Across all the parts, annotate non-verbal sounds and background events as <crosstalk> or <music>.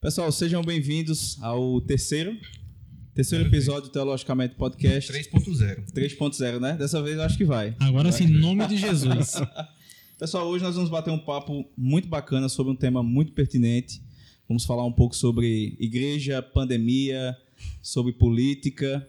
Pessoal, sejam bem-vindos ao terceiro, terceiro episódio do Teologicamente Podcast 3.0. 3.0, né? Dessa vez eu acho que vai. Agora sim, em nome de Jesus. <laughs> Pessoal, hoje nós vamos bater um papo muito bacana sobre um tema muito pertinente. Vamos falar um pouco sobre igreja, pandemia, sobre política.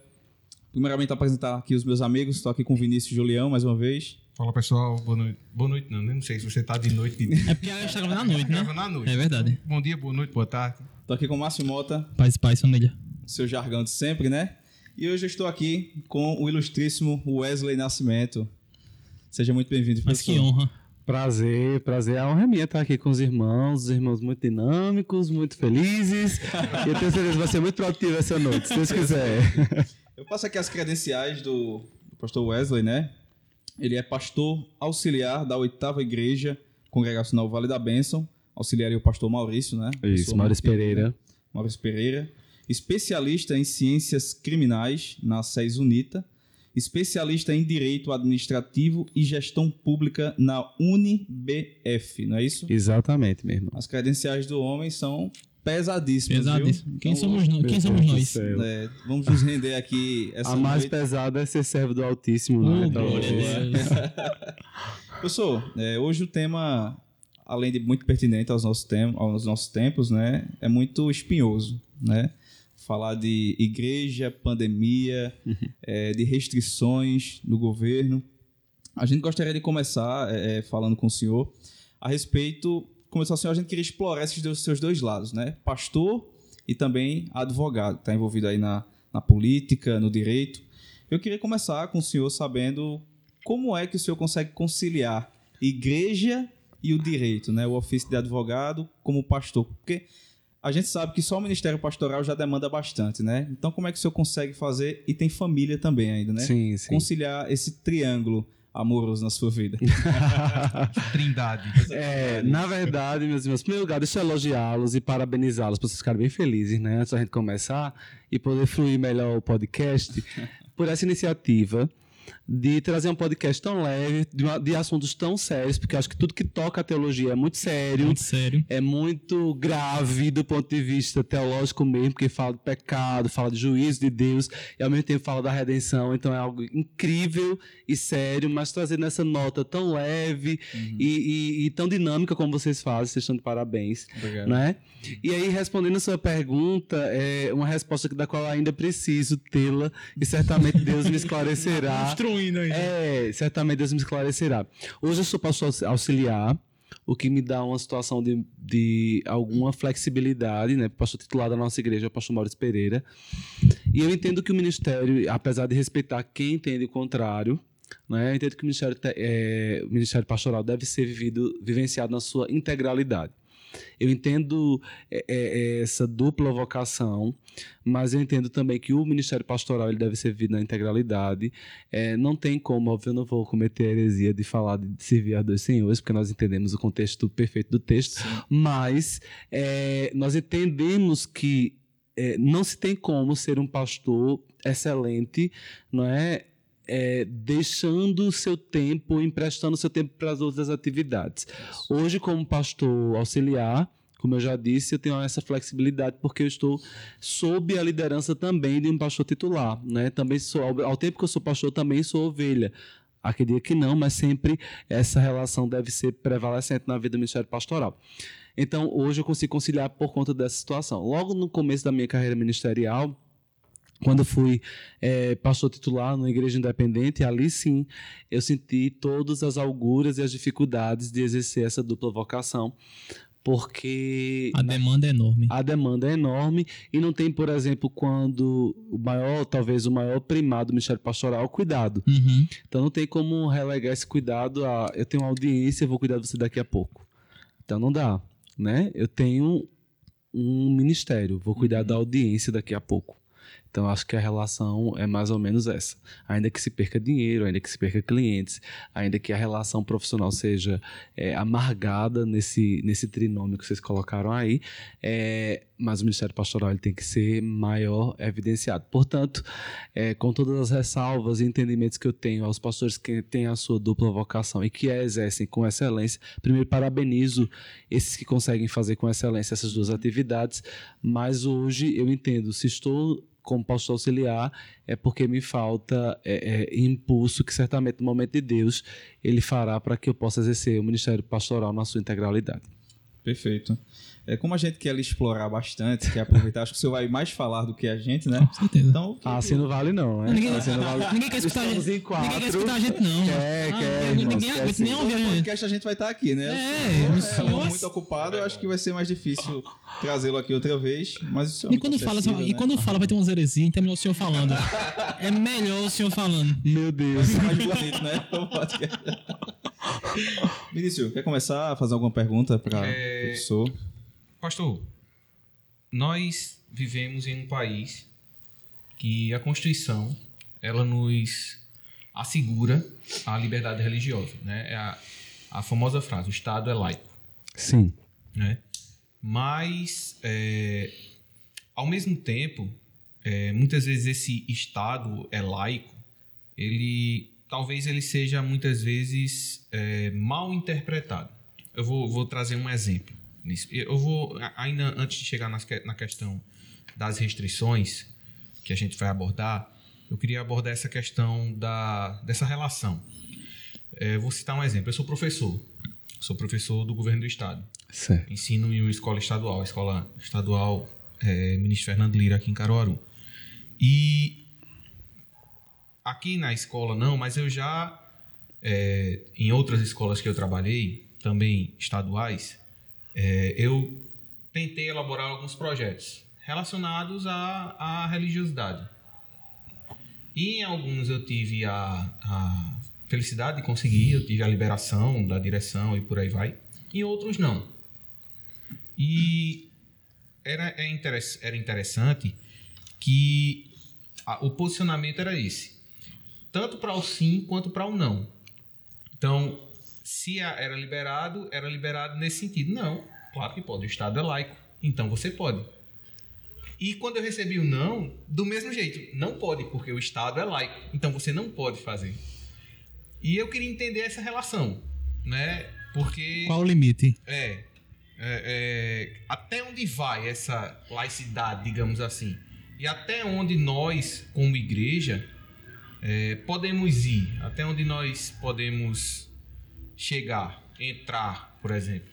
Primeiramente, apresentar aqui os meus amigos. Estou aqui com o Vinícius e Julião mais uma vez. Fala pessoal, boa noite. Boa noite, não, não sei se você tá de noite. De... É porque a gente tá gravando à noite, né? Gravando à noite. É verdade. Bom dia, boa noite, boa tarde. Estou aqui com o Márcio Mota, Paz e paz, família. seu jargão de sempre, né? E hoje eu estou aqui com o ilustríssimo Wesley Nascimento. Seja muito bem-vindo, Mas que professor. honra. Prazer, prazer. A honra é minha estar aqui com os irmãos, os irmãos muito dinâmicos, muito felizes. <laughs> e eu tenho certeza que vai ser muito produtivo essa noite, se Deus quiser. Eu passo aqui as credenciais do, do pastor Wesley, né? Ele é pastor auxiliar da oitava igreja congregacional Vale da Bênção. Auxiliaria o pastor Maurício, né? Isso, Maurício. Pereira. Maurício Pereira. Especialista em ciências criminais na SES Unita. Especialista em direito administrativo e gestão pública na UniBF, não é isso? Exatamente, meu irmão. As credenciais do homem são Pesadíssimo. Quem Então, somos nós? Quem somos nós? é, vamos nos render aqui essa A mais noite. pesada é ser servo do Altíssimo, Oh, né? Talvez. Deus. <laughs> Professor, é, hoje o tema, além de muito pertinente aos nossos, tem aos nossos tempos, né, é muito espinhoso, né? Falar de igreja, pandemia, é, de restrições do governo. A gente gostaria de começar é, é, falando com o senhor a respeito. Começar assim, a gente queria explorar esses dois, seus dois lados, né? Pastor e também advogado, está envolvido aí na, na política, no direito. Eu queria começar com o senhor sabendo como é que o senhor consegue conciliar igreja e o direito, né? O ofício de advogado como pastor, porque a gente sabe que só o ministério pastoral já demanda bastante, né? Então como é que o senhor consegue fazer e tem família também ainda, né? Sim, sim. Conciliar esse triângulo amoroso na sua vida. <laughs> Trindade. É, na verdade, meus irmãos, em primeiro lugar, deixa eu elogiá-los e parabenizá-los para vocês ficarem bem felizes, né? Antes da gente começar e poder fluir melhor o podcast, <laughs> por essa iniciativa de trazer um podcast tão leve, de, uma- de assuntos tão sérios, porque eu acho que tudo que toca a teologia é muito sério, Muito sério. é muito grave do ponto de vista teológico mesmo, porque fala de pecado, fala de juízo de Deus e ao mesmo tempo fala da redenção. Então é algo incrível e sério, mas trazendo essa nota tão leve e, e- e tão dinâmica como vocês fazem, vocês estão de parabéns. Obrigado. Né? E aí, respondendo a sua pergunta, é uma resposta da qual ainda preciso tê-la e certamente Deus me esclarecerá. <laughs> Construindo aí. É, certamente Deus me esclarecerá. Hoje eu sou pastor auxiliar, o que me dá uma situação de, de alguma flexibilidade, né? Pastor titular da nossa igreja o pastor Maurício Pereira. E eu entendo que o ministério, apesar de respeitar quem entende o contrário, né? Eu entendo que o ministério, é, o ministério pastoral deve ser vivido, vivenciado na sua integralidade. Eu entendo é, é, essa dupla vocação, mas eu entendo também que o ministério pastoral ele deve ser vivido na integralidade. É, não tem como, óbvio, eu não vou cometer a heresia de falar de servir a dois senhores, porque nós entendemos o contexto perfeito do texto, mas é, nós entendemos que é, não se tem como ser um pastor excelente, não é? É, deixando o seu tempo, emprestando o seu tempo para as outras atividades. Hoje, como pastor auxiliar, como eu já disse, eu tenho essa flexibilidade porque eu estou sob a liderança também de um pastor titular, né? Também sou ao, tempo que eu sou pastor, também sou ovelha. Diga que não, mas sempre essa relação deve ser prevalecente na vida do ministério pastoral. Então, hoje eu consigo conciliar por conta dessa situação. Logo no começo da minha carreira ministerial, quando eu fui eh, pastor titular numa igreja independente, ali sim eu senti todas as auguras e as dificuldades de exercer essa dupla vocação, porque A demanda é enorme. a demanda é enorme e não tem, por exemplo, quando o maior, talvez o maior primado do Ministério Pastoral é o cuidado. Uhum. Então não tem como relegar esse cuidado a eu tenho uma audiência, eu vou cuidar de você daqui a pouco. Então não dá, né? Eu tenho um ministério, vou cuidar da audiência daqui a pouco. Então, acho que a relação é mais ou menos essa. Ainda que se perca dinheiro, ainda que se perca clientes, ainda que a relação profissional seja é, amargada nesse, nesse trinômio que vocês colocaram aí, é, mas o Ministério Pastoral ele tem que ser maior evidenciado. Portanto, é, com todas as ressalvas e entendimentos que eu tenho aos pastores que têm a sua dupla vocação e que a exercem com excelência, primeiro parabenizo esses que conseguem fazer com excelência essas duas atividades, mas hoje eu entendo, se estou como pastor auxiliar, é porque me falta é, é, impulso que certamente no momento de Deus ele fará para que eu possa exercer o ministério pastoral na sua integralidade. Perfeito. É, como a gente quer explorar bastante, quer aproveitar, acho que o senhor vai mais falar do que a gente, né? Com certeza. Então, Ah, assim não vale não, né? Ninguém, assim não vale. ninguém quer escutar a gente. quatro. Ninguém quer escutar a gente, não. Quer, Ah, quer, ninguém aguenta nem ouvir a gente. podcast a gente vai estar aqui, né? É, o senhor é muito ocupado, eu acho que vai ser mais difícil trazê-lo aqui outra vez. Mas o senhor é E muito quando, fala, acessível, e né? quando fala vai ter umas heresias, então é melhor o senhor falando. É melhor o senhor falando. Meu Deus. Vai ser mais bonito, né? O podcast. Vinícius, quer começar a fazer alguma pergunta para o É, professor? Pastor, nós vivemos em um país que a Constituição ela nos assegura a liberdade religiosa, né? É a, a famosa frase: o Estado é laico, Sim. né? Mas é, ao mesmo tempo, é, muitas vezes esse Estado é laico, ele talvez ele seja muitas vezes é, mal interpretado. Eu vou, vou trazer um exemplo. Eu vou ainda antes de chegar na questão das restrições que a gente vai abordar, eu queria abordar essa questão da, dessa relação. É, vou citar um exemplo. Eu sou professor, sou professor do governo do estado Certo. ensino em uma escola estadual, a escola estadual é, Ministro Fernando Lira, aqui em Caruaru. E aqui na escola não, mas eu já, é, em outras escolas que eu trabalhei, também estaduais, é, eu tentei elaborar alguns projetos relacionados à, à religiosidade. E em alguns eu tive a, a felicidade de conseguir, eu tive a liberação da direção e por aí vai. Em outros não. E era, é era interessante que a- o posicionamento era esse. Tanto para o sim quanto para o não. Então, se era liberado, era liberado nesse sentido. Não, claro que pode. O Estado é laico. Então você pode. E quando eu recebi o não, do mesmo jeito, não pode, porque o Estado é laico. Então você não pode fazer. E eu queria entender essa relação, né? Porque Qual o limite? é, é, é, até onde vai essa laicidade, digamos assim? E até onde nós, como igreja, é, podemos ir? Até onde nós podemos chegar, entrar, por exemplo?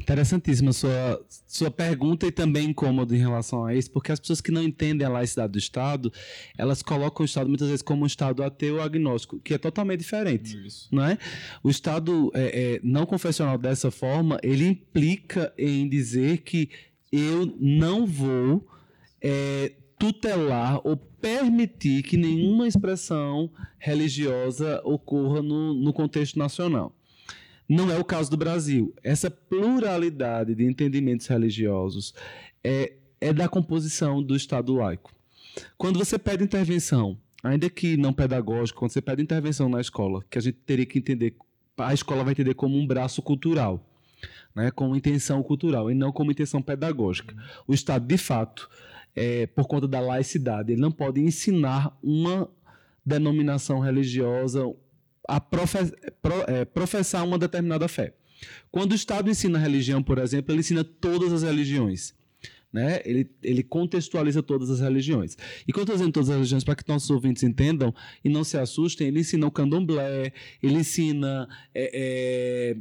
Interessantíssima sua, sua pergunta e também incômodo em relação a isso, porque as pessoas que não entendem a laicidade do Estado, elas colocam o Estado muitas vezes como um Estado ateu ou agnóstico, que é totalmente diferente. Isso. não é? O Estado é, é, não confessional dessa forma, ele implica em dizer que eu não vou é, tutelar ou permitir que nenhuma expressão religiosa ocorra no, no contexto nacional. Não é o caso do Brasil. Essa pluralidade de entendimentos religiosos é, é da composição do Estado laico. Quando você pede intervenção, ainda que não pedagógica, quando você pede intervenção na escola, que a gente teria que entender, a escola vai entender como um braço cultural, né, com intenção cultural e não como intenção pedagógica. O Estado, de fato, é, por conta da laicidade, ele não pode ensinar uma denominação religiosa a profe- pro- é, professar uma determinada fé. Quando o Estado ensina a religião, por exemplo, ele ensina todas as religiões. Né? Ele, ele contextualiza todas as religiões. E quando eu estou dizendo todas as religiões, para que nossos ouvintes entendam e não se assustem, ele ensina o candomblé, ele ensina é,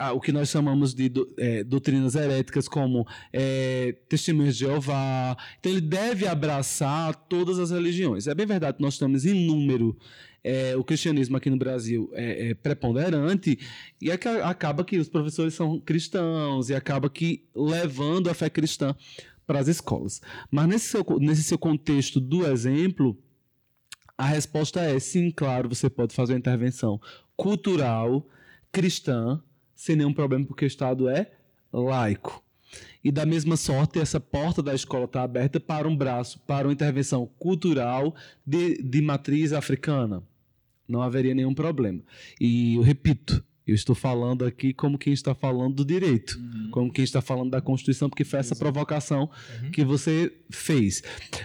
é, o que nós chamamos de do- é, doutrinas heréticas, como é, testemunhas de Jeová. Então, ele deve abraçar todas as religiões. É bem verdade que nós estamos em número. É, o cristianismo aqui no Brasil é, é preponderante e aca- acaba que os professores são cristãos e acaba que levando a fé cristã para as escolas. Mas nesse seu, nesse seu contexto do exemplo, a resposta é sim, claro, você pode fazer uma intervenção cultural, cristã, sem nenhum problema, porque o Estado é laico. E da mesma sorte, essa porta da escola está aberta para um braço, para uma intervenção cultural de, de matriz africana. Não haveria nenhum problema. E eu repito, eu estou falando aqui como quem está falando do direito, uhum. como quem está falando da Constituição, porque foi essa Exato. provocação uhum. que você fez.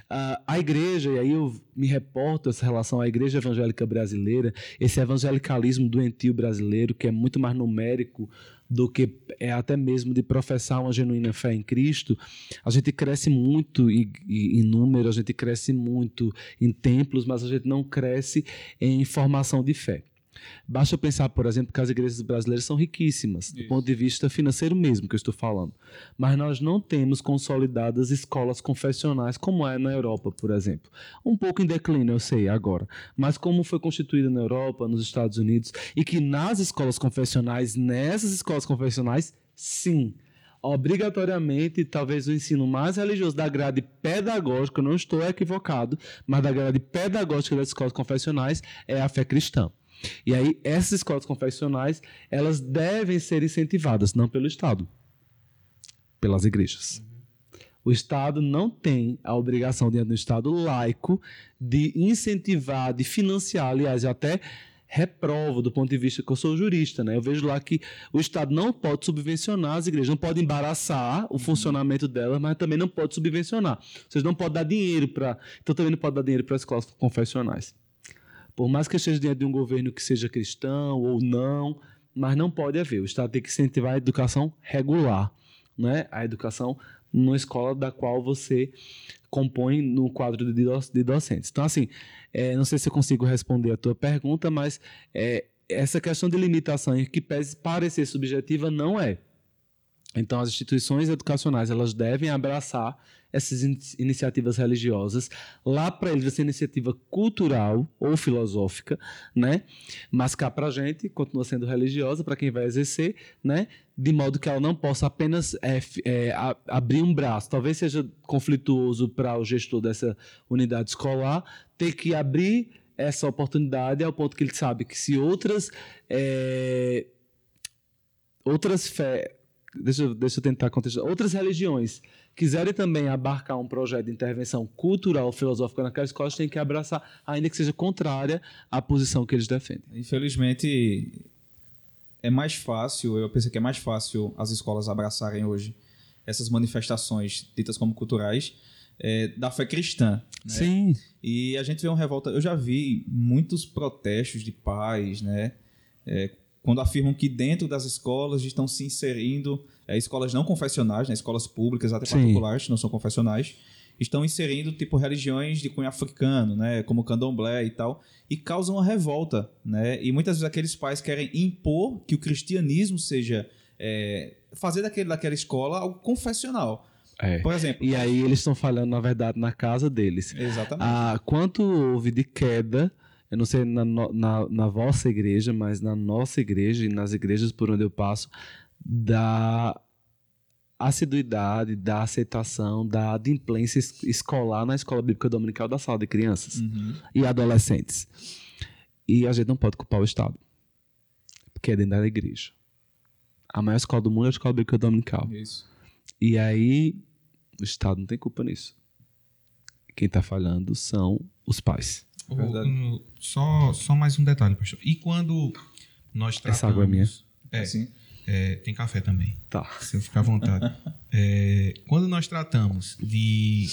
Uh, a igreja, e aí eu me reporto essa relação à igreja evangélica brasileira, esse evangelicalismo doentio brasileiro, que é muito mais numérico do que é até mesmo de professar uma genuína fé em Cristo, a gente cresce muito em, em número, a gente cresce muito em templos, mas a gente não cresce em formação de fé. Basta pensar, por exemplo, que as igrejas brasileiras são riquíssimas, Isso. do ponto de vista financeiro mesmo, que eu estou falando. Mas nós não temos consolidadas escolas confessionais, como é na Europa, por exemplo. Um pouco em declínio, eu sei, agora. Mas como foi constituída na Europa, nos Estados Unidos, e que nas escolas confessionais, nessas escolas confessionais, sim, obrigatoriamente, talvez o ensino mais religioso da grade pedagógica, não estou equivocado, mas da grade pedagógica das escolas confessionais é a fé cristã. E aí, essas escolas confessionais, elas devem ser incentivadas, não pelo Estado, pelas igrejas. O Estado não tem a obrigação, dentro do Estado laico, de incentivar, de financiar, aliás, eu até reprovo do ponto de vista que eu sou jurista, né? Eu vejo lá que o Estado não pode subvencionar as igrejas, não pode embaraçar o funcionamento delas, mas também não pode subvencionar. Vocês não podem dar dinheiro para, então também não pode dar dinheiro para as escolas confessionais. Por mais que esteja dentro de um governo que seja cristão ou não, mas não pode haver. O Estado tem que incentivar a educação regular, né? a educação numa escola da qual você compõe no quadro de, docentes. Então, assim, é, não sei se eu consigo responder a tua pergunta, mas é, essa questão de limitação que parecer subjetiva não é. Então, as instituições educacionais elas devem abraçar essas in iniciativas religiosas. Lá para eles, essa iniciativa cultural ou filosófica, né? Mas cá para a gente, continua sendo religiosa para quem vai exercer, né? De modo que ela não possa apenas é, é, a, abrir um braço. Talvez seja conflituoso para o gestor dessa unidade escolar ter que abrir essa oportunidade ao ponto que ele sabe que se outras é, outras fé deixa, eu, deixa eu tentar contextualizar. Outras religiões quiserem também abarcar um projeto de intervenção cultural, filosófica naquela escola, têm que abraçar, ainda que seja contrária à posição que eles defendem. Infelizmente, é mais fácil, eu penso que é mais fácil as escolas abraçarem hoje essas manifestações ditas como culturais é, da fé cristã. Né? Sim. E a gente vê uma revolta. Eu já vi muitos protestos de pais, né? É, quando afirmam que dentro das escolas estão se inserindo é, escolas não confessionais, né, escolas públicas, até Sim. particulares, não são confessionais, estão inserindo tipo religiões de cunho africano, né, como candomblé e tal, e causam uma revolta, né? E muitas vezes aqueles pais querem impor que o cristianismo seja é, fazer daquele, daquela escola algo confessional. É. Por exemplo. E aí eles estão falando, na verdade, na casa deles. Exatamente. Ah, quanto houve de queda eu não sei na, na, na, vossa igreja, mas na nossa igreja e nas igrejas por onde eu passo, da assiduidade, da aceitação, da adimplência escolar na escola bíblica dominical da sala de crianças uhum. e adolescentes. E a gente não pode culpar o Estado, porque é dentro da igreja. A maior escola do mundo é a escola bíblica dominical. Isso. E aí, o Estado não tem culpa nisso. Quem está falhando são os pais. O, só, só mais um detalhe, pastor. E quando nós tratamos... Essa água é minha? É, sim. É, tem café também. Tá. Se eu ficar à vontade. <laughs> é, quando nós tratamos de,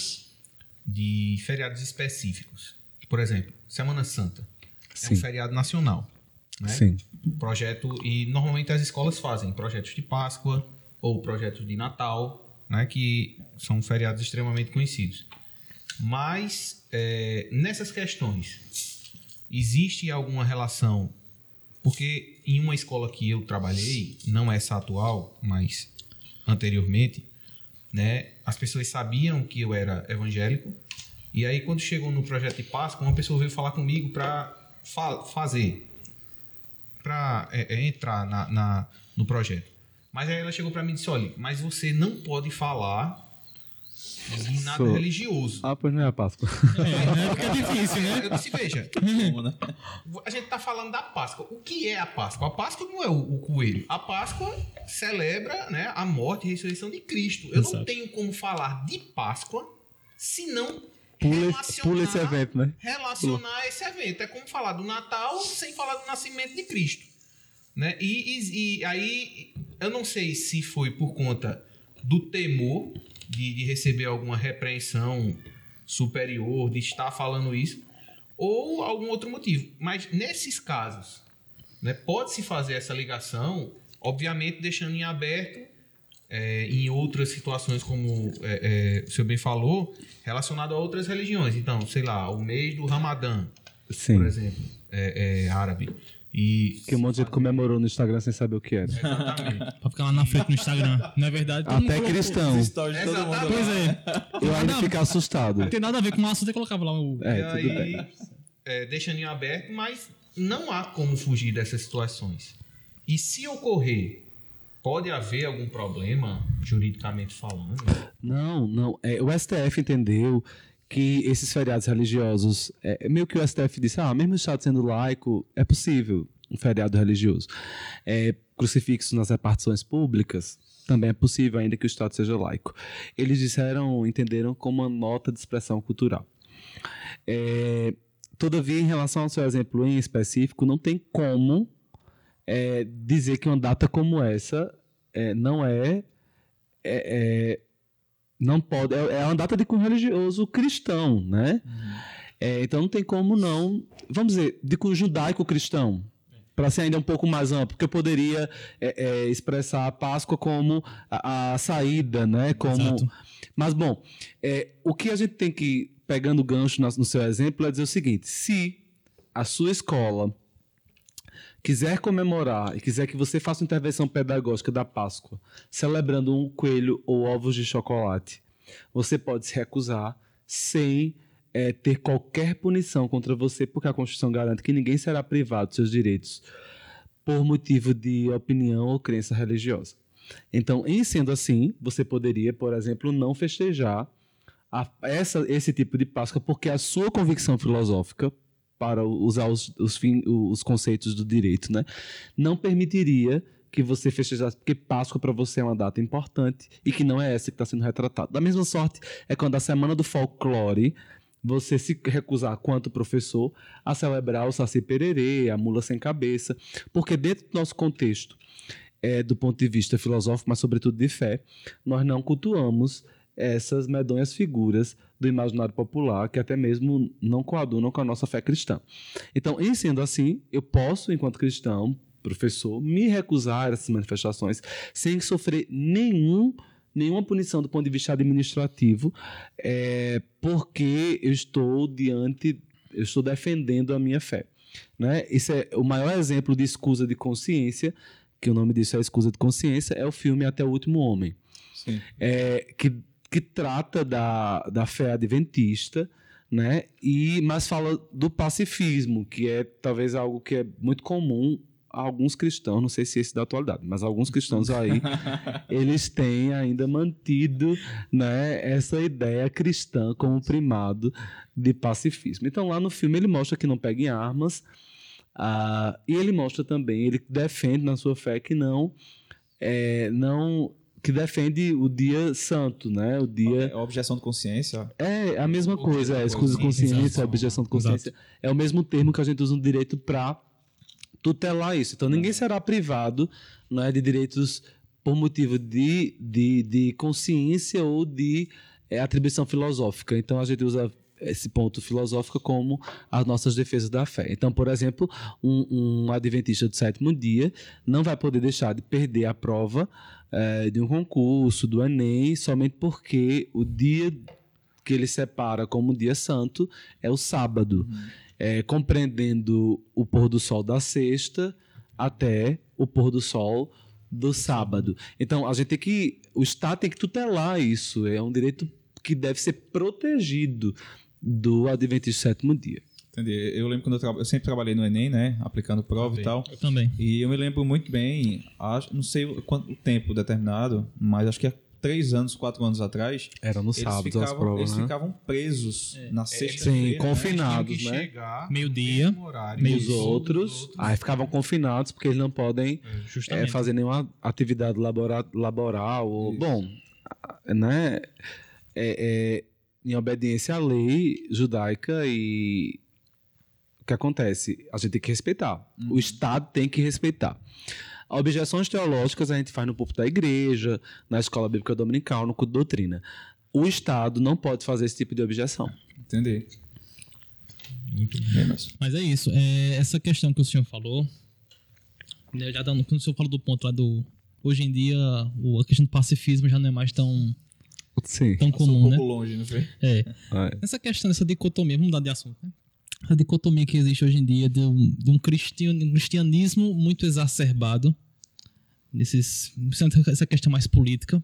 de feriados específicos, por exemplo, Semana Santa, Sim. é um feriado nacional. Né? Sim. Projeto, e normalmente as escolas fazem projetos de Páscoa ou projetos de Natal, né, que são feriados extremamente conhecidos. Mas é, nessas questões, existe alguma relação? Porque em uma escola que eu trabalhei, não essa atual, mas anteriormente, né, as pessoas sabiam que eu era evangélico. E aí, quando chegou no projeto de Páscoa, uma pessoa veio falar comigo para fa fazer, para é, é, entrar na, na, no projeto. Mas aí ela chegou para mim e disse: olha, mas você não pode falar nada Sou. religioso. Ah, pois não é a Páscoa. É, né? Porque é difícil, né? Eu disse, veja, né? a gente tá falando da Páscoa. O que é a Páscoa? A Páscoa não é o, o coelho. A Páscoa celebra né, a morte e ressurreição de Cristo. Eu não Exato. tenho como falar de Páscoa se não Pula, relacionar, pula esse evento, né? relacionar esse evento. É como falar do Natal sem falar do nascimento de Cristo. Né? E, e- e aí, eu não sei se foi por conta do temor de, de receber alguma repreensão superior, de estar falando isso, ou algum outro motivo. Mas nesses casos, né, pode-se fazer essa ligação, obviamente deixando em aberto é, em outras situações, como é, é, o senhor bem falou, relacionado a outras religiões. Então, sei lá, o mês do Ramadã, por Sim. exemplo, é, é árabe. E Que um monte de gente comemorou no Instagram sem saber o que era. Exatamente. Pra ficar lá na frente no Instagram. Não é verdade? Até cristão. Pois é. Eu ainda Não, fico assustado. Não tem nada a ver com o assunto, você colocava lá o. É, e tudo aí, bem. é, deixando em aberto, mas não há como fugir dessas situações. E se ocorrer, pode haver algum problema, juridicamente falando? Não, não. É, o STF entendeu que esses feriados religiosos, é, meio que o STF disse, ah, mesmo o Estado sendo laico, é possível um feriado religioso. É, crucifixos nas repartições públicas, também é possível, ainda que o Estado seja laico. Eles disseram, entenderam como uma nota de expressão cultural. É, todavia, em relação ao seu exemplo em específico, não tem como é, dizer que uma data como essa é, não é, é- é- não pode é, é uma data de cunho religioso cristão, né? É, então não tem como não, vamos dizer, de cunho judaico-cristão, para ser ainda um pouco mais amplo, porque eu poderia é, é, expressar a Páscoa como a, a saída, né? Como, Exato. mas bom, é, o que a gente tem que pegando o gancho no, no seu exemplo é dizer o seguinte: se a sua escola quiser comemorar e quiser que você faça uma intervenção pedagógica da Páscoa, celebrando um coelho ou ovos de chocolate, você pode se recusar sem eh, ter qualquer punição contra você, porque a Constituição garante que ninguém será privado dos seus direitos por motivo de opinião ou crença religiosa. Então, em sendo assim, você poderia, por exemplo, não festejar a- essa- esse tipo de Páscoa porque a sua convicção filosófica para usar os, os, os conceitos do direito, né? Não permitiria que você festejasse, porque Páscoa para você é uma data importante e que não é essa que está sendo retratada. Da mesma sorte é quando a semana do folclore você se recusar, quanto professor, a celebrar o Saci Pererê, a mula sem cabeça, porque dentro do nosso contexto, é, do ponto de vista filosófico, mas sobretudo de fé, nós não cultuamos essas medonhas figuras do imaginário popular que até mesmo não coadunam com a nossa fé cristã. Então, em sendo assim, eu posso, enquanto cristão, professor, me recusar a essas manifestações sem sofrer nenhum nenhuma punição do ponto de vista administrativo, é, porque eu estou diante, eu estou defendendo a minha fé. Né? Esse é o maior exemplo de escusa de consciência, que o nome disso é escusa de consciência, é o filme Até o Último Homem Sim. é, que, que trata da, da fé adventista, né? E, mas fala do pacifismo, que é talvez algo que é muito comum a alguns cristãos, não sei se esse é da atualidade, mas alguns cristãos aí, <laughs> eles têm ainda mantido né, essa ideia cristã como primado de pacifismo. Então lá no filme ele mostra que não pega em armas, ah, e ele mostra também, ele defende na sua fé que não, é, não que defende o dia santo, né? O dia É objeção de consciência. é a mesma Objeção coisa, é de escusa de consciência, exato. objeção de consciência. É o mesmo termo que a gente usa no direito para tutelar isso. Então ninguém será privado não é, de direitos por motivo de, de, de consciência ou de é, atribuição filosófica. Então a gente usa esse ponto filosófico como as nossas defesas da fé. Então, por exemplo, um, um adventista do sétimo dia não vai poder deixar de perder a prova eh, de um concurso, do Enem, somente porque o dia que ele separa como dia santo é o sábado, É, compreendendo o pôr do sol da sexta até o pôr do sol do sábado. Então, a gente tem que. O Estado tem que tutelar isso. É um direito que deve ser protegido do Adventista do sétimo dia. Entendi. Eu lembro quando eu, traba- eu sempre trabalhei no Enem, né? Aplicando prova e tal. Eu também. E eu me lembro muito bem, acho, não sei quanto tempo determinado, mas acho que é três anos, quatro anos atrás, Era no sábado as ficavam, provas, eles né? ficavam presos na Sim, sexta-feira. né? confinados, né? Meio-dia, meio- Os Todos outros, aí ficavam confinados porque eles não podem É, é, fazer nenhuma atividade labora- laboral. Ou, bom, né? É, é, em obediência à lei judaica e que acontece? A gente tem que respeitar. O Estado tem que respeitar. Objeções teológicas a gente faz no púlpito da igreja, na escola bíblica dominical, no culto de doutrina. O Estado não pode fazer esse tipo de objeção. Entender. Muito Bem, mas- Mas é isso. É, essa questão que o senhor falou, né, já dando, quando o senhor falou do ponto lá do. Hoje em dia, o- a questão do pacifismo já não é mais tão, Sim. tão Passou comum, um né? pouco longe, não foi? É. É. Essa questão, essa dicotomia, vamos mudar de assunto, né? Essa dicotomia que existe hoje em dia de um, de um cristian- cristianismo muito exacerbado, nesses, essa questão mais política,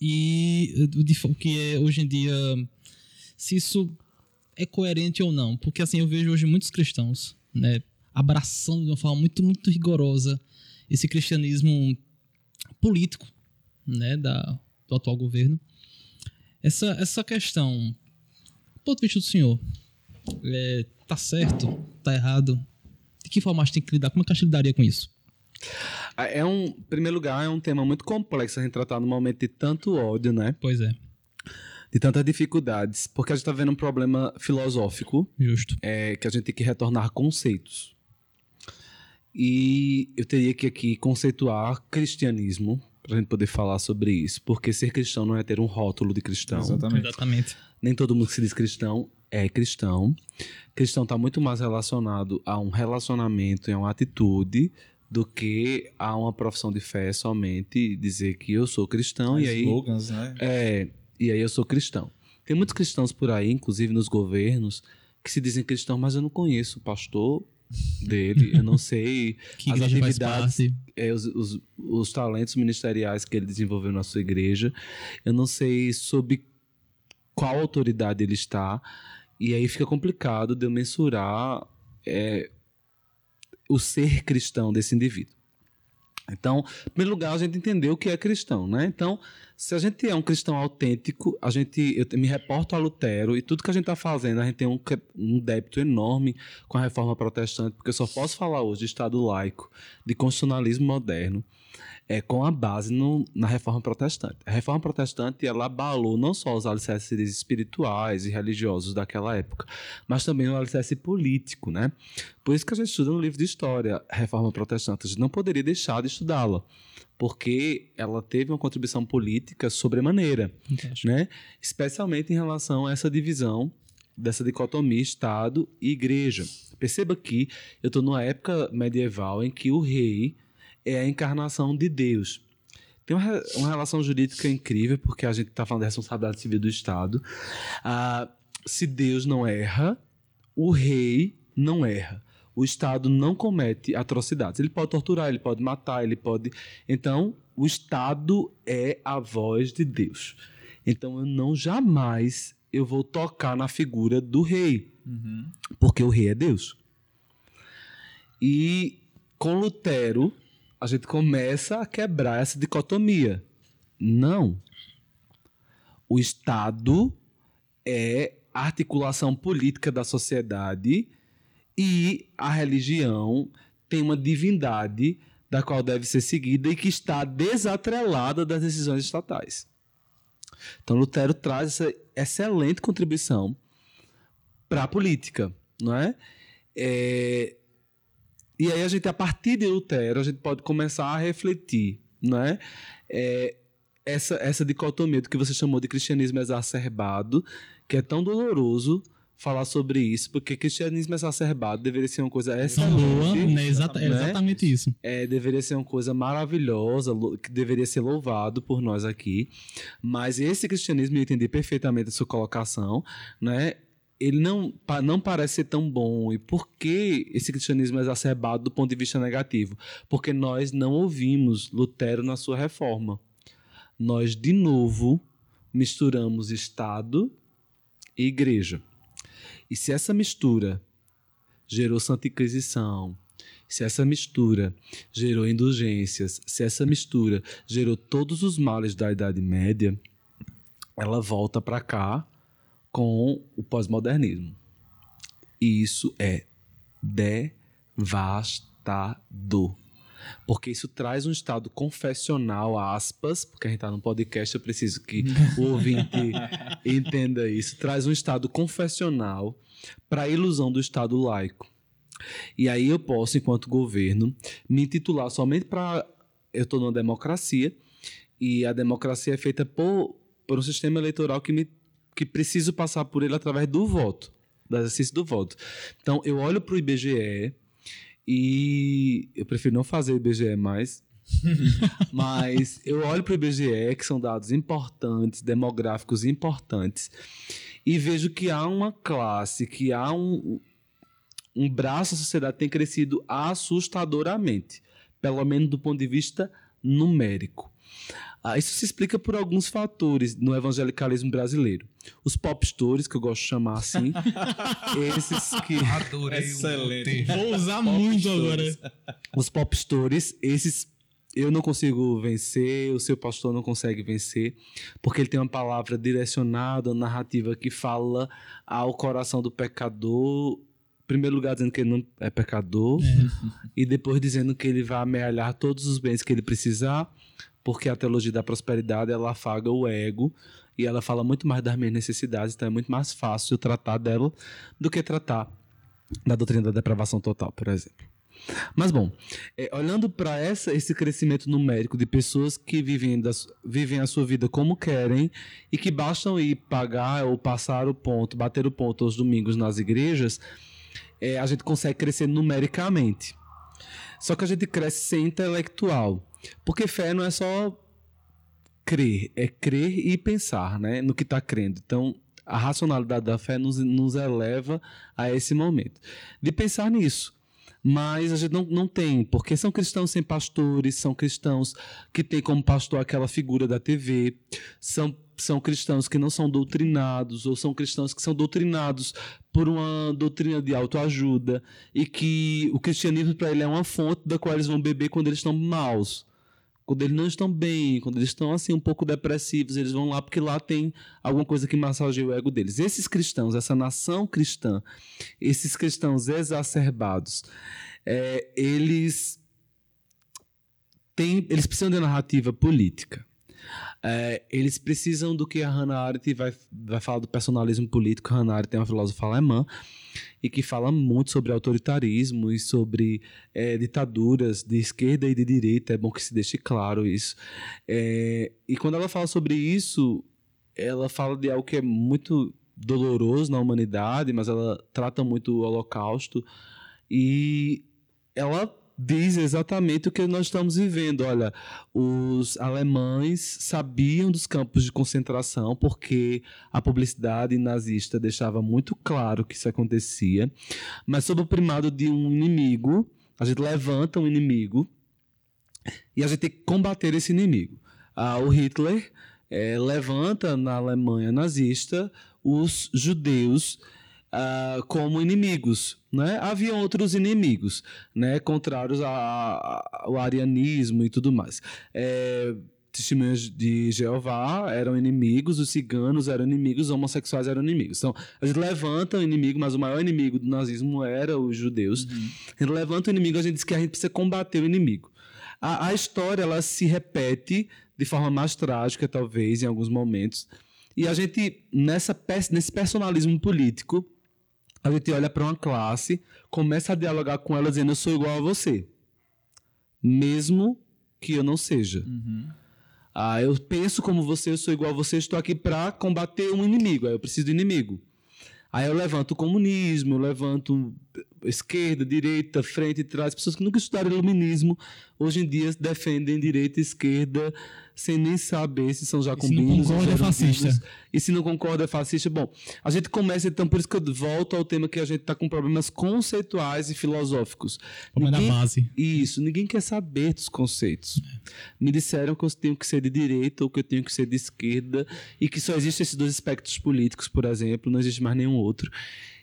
e o que é hoje em dia, se isso é coerente ou não. Porque assim, eu vejo hoje muitos cristãos, né, abraçando de uma forma muito, muito rigorosa esse cristianismo político, né, da, do atual governo. Essa, essa questão, do ponto de vista do senhor, é, tá certo? Tá errado? De que forma a gente tem que lidar? Como é que a gente lidaria com isso? É um, em primeiro lugar, é um tema muito complexo a gente tratar num momento de tanto ódio, né? Pois é, De tantas dificuldades. Porque a gente tá vendo um problema filosófico justo. é, que a gente tem que retornar conceitos. E eu teria que aqui conceituar cristianismo pra gente poder falar sobre isso. Porque ser cristão não é ter um rótulo de cristão. Exatamente. Exatamente. Nem todo mundo que se diz cristão é cristão. Cristão está muito mais relacionado a um relacionamento e a uma atitude do que a uma profissão de fé somente dizer que eu sou cristão e aí Slogans, né? é, e aí eu sou cristão. Tem muitos cristãos por aí, inclusive nos governos, que se dizem cristão, mas eu não conheço o pastor dele, eu não sei <laughs> Que As atividades- é, os, os, os talentos ministeriais que ele desenvolveu na sua igreja, eu não sei sob qual autoridade ele está, e aí fica complicado de eu mensurar é, o ser cristão desse indivíduo. Então, em primeiro lugar, a gente entendeu o que é cristão, né? Então, se a gente é um cristão autêntico, a gente, eu me reporto a Lutero e tudo que a gente está fazendo, a gente tem um, um débito enorme com a reforma protestante, porque eu só posso falar hoje de Estado laico, de constitucionalismo moderno, é, com a base no- na reforma protestante. A reforma protestante ela abalou não só os alicerces espirituais e religiosos daquela época, mas também o alicerce político, né? Por isso que a gente estuda no livro de história a reforma protestante. A gente não poderia deixar de estudá-la, porque ela teve uma contribuição política sobremaneira né? Especialmente em relação a essa divisão dessa dicotomia Estado e Igreja. Perceba que eu estou numa época medieval em que o rei é a encarnação de Deus. Tem uma, uma relação jurídica incrível, porque a gente está falando da responsabilidade civil do Estado. Ah, se Deus não erra, o rei não erra. O Estado não comete atrocidades. Ele pode torturar, ele pode matar, ele pode. Então, o Estado é a voz de Deus. Então, eu não jamais eu vou tocar na figura do rei, Uhum. porque o rei é Deus. E com Lutero, a gente começa a quebrar essa dicotomia. Não. O Estado é a articulação política da sociedade e a religião tem uma divindade da qual deve ser seguida e que está desatrelada das decisões estatais. Então Lutero traz essa excelente contribuição para a política, não é? É, E aí a gente, a partir de Lutero, a gente pode começar a refletir, não é? Essa, essa dicotomia do que você chamou de cristianismo exacerbado, que é tão doloroso falar sobre isso, porque cristianismo exacerbado deveria ser uma coisa São boa, excelente, né? Exata, né? exatamente isso. é, deveria ser uma coisa maravilhosa, que deveria ser louvado por nós aqui. Mas esse cristianismo, eu entendi perfeitamente a sua colocação, né? Ele não, não parece ser tão bom. E por que esse cristianismo é exacerbado do ponto de vista negativo? Porque nós não ouvimos Lutero na sua reforma. Nós, de novo, misturamos Estado e Igreja. E se essa mistura gerou Santa Inquisição, se essa mistura gerou indulgências, se essa mistura gerou todos os males da Idade Média, ela volta para cá com o pós-modernismo. E isso é devastador. Porque isso traz um estado confessional, aspas, porque a gente está num podcast, eu preciso que o ouvinte <laughs> entenda isso. Traz um estado confessional para a ilusão do Estado laico. E aí eu posso, enquanto governo, me intitular somente para. Eu estou numa democracia, e a democracia é feita por, por um sistema eleitoral que, me, que preciso passar por ele através do voto, do exercício do voto. Então, eu olho para o IBGE e eu prefiro não fazer IBGE mais. <laughs> mas eu olho para o IBGE, que são dados importantes, demográficos importantes, e vejo que há uma classe, que há um, um braço da sociedade que tem crescido assustadoramente, pelo menos do ponto de vista numérico. Ah, isso se explica por alguns fatores no evangelicalismo brasileiro. Os pop stories, que eu gosto de chamar assim, <laughs> esses que. Adorei Excelente. Vou usar muito agora. Os pop stories, esses eu não consigo vencer, o seu pastor não consegue vencer, porque ele tem uma palavra direcionada, uma narrativa que fala ao coração do pecador. Em primeiro lugar, dizendo que ele não é pecador, e depois dizendo que ele vai amealhar todos os bens que ele precisar, porque a teologia da prosperidade ela afaga o ego e ela fala muito mais das minhas necessidades, então é muito mais fácil tratar dela do que tratar da doutrina da depravação total, por exemplo. Mas bom, é, olhando para esse crescimento numérico de pessoas que vivem, das, vivem a sua vida como querem e que bastam ir pagar ou passar o ponto, bater o ponto aos domingos nas igrejas, é, a gente consegue crescer numericamente. Só que a gente cresce sem intelectual. Porque fé não é só crer, é crer e pensar né, no que está crendo. Então, a racionalidade da fé nos, nos eleva a esse momento. De pensar nisso mas a gente não, não tem, porque são cristãos sem pastores, são cristãos que têm como pastor aquela figura da TV, são, são cristãos que não são doutrinados, ou são cristãos que são doutrinados por uma doutrina de autoajuda, e que o cristianismo para ele é uma fonte da qual eles vão beber quando eles estão maus quando eles não estão bem, quando eles estão assim um pouco depressivos, eles vão lá porque lá tem alguma coisa que massageia o ego deles. Esses cristãos, essa nação cristã, esses cristãos exacerbados, é, eles têm, eles precisam de narrativa política. É, eles precisam do que a Hannah Arendt vai, vai falar do personalismo político. Hannah Arendt é uma filósofa alemã e que fala muito sobre autoritarismo e sobre é, ditaduras de esquerda e de direita. É bom que se deixe claro isso. É, e quando ela fala sobre isso, ela fala de algo que é muito doloroso na humanidade, mas ela trata muito o Holocausto e ela diz exatamente o que nós estamos vivendo. Olha, os alemães sabiam dos campos de concentração porque a publicidade nazista deixava muito claro que isso acontecia, mas sob o primado de um inimigo, a gente levanta um inimigo e a gente tem que combater esse inimigo. Ah, o Hitler é, levanta na Alemanha nazista os judeus uh, como inimigos. Né? Havia outros inimigos, né? contrários ao arianismo e tudo mais. É, testemunhas de Jeová eram inimigos, os ciganos eram inimigos, os homossexuais eram inimigos. Então, a gente levanta o inimigo, mas o maior inimigo do nazismo era os judeus. Uhum. A gente levanta o inimigo, a gente diz que a gente precisa combater o inimigo. A, a história ela se repete de forma mais trágica, talvez, em alguns momentos. E a gente, nessa, nesse personalismo político, a gente olha para uma classe, começa a dialogar com ela dizendo: Eu sou igual a você. Mesmo que eu não seja. Uhum. Ah, eu penso como você, eu sou igual a você, estou aqui para combater um inimigo. Aí eu preciso do inimigo. Aí eu levanto o comunismo, eu levanto esquerda, direita, frente e trás. Pessoas que nunca estudaram iluminismo, hoje em dia defendem direita e esquerda sem nem saber se são jacobinos. Se não concorda, é fascista. E se não concorda, é fascista. Bom, a gente começa então, por isso que eu volto ao tema que a gente está com problemas conceituais e filosóficos. Problema ninguém, da base. Isso, ninguém quer saber dos conceitos. É. Me disseram que eu tenho que ser de direita ou que eu tenho que ser de esquerda e que só existem esses dois espectros políticos, por exemplo, não existe mais nenhum outro.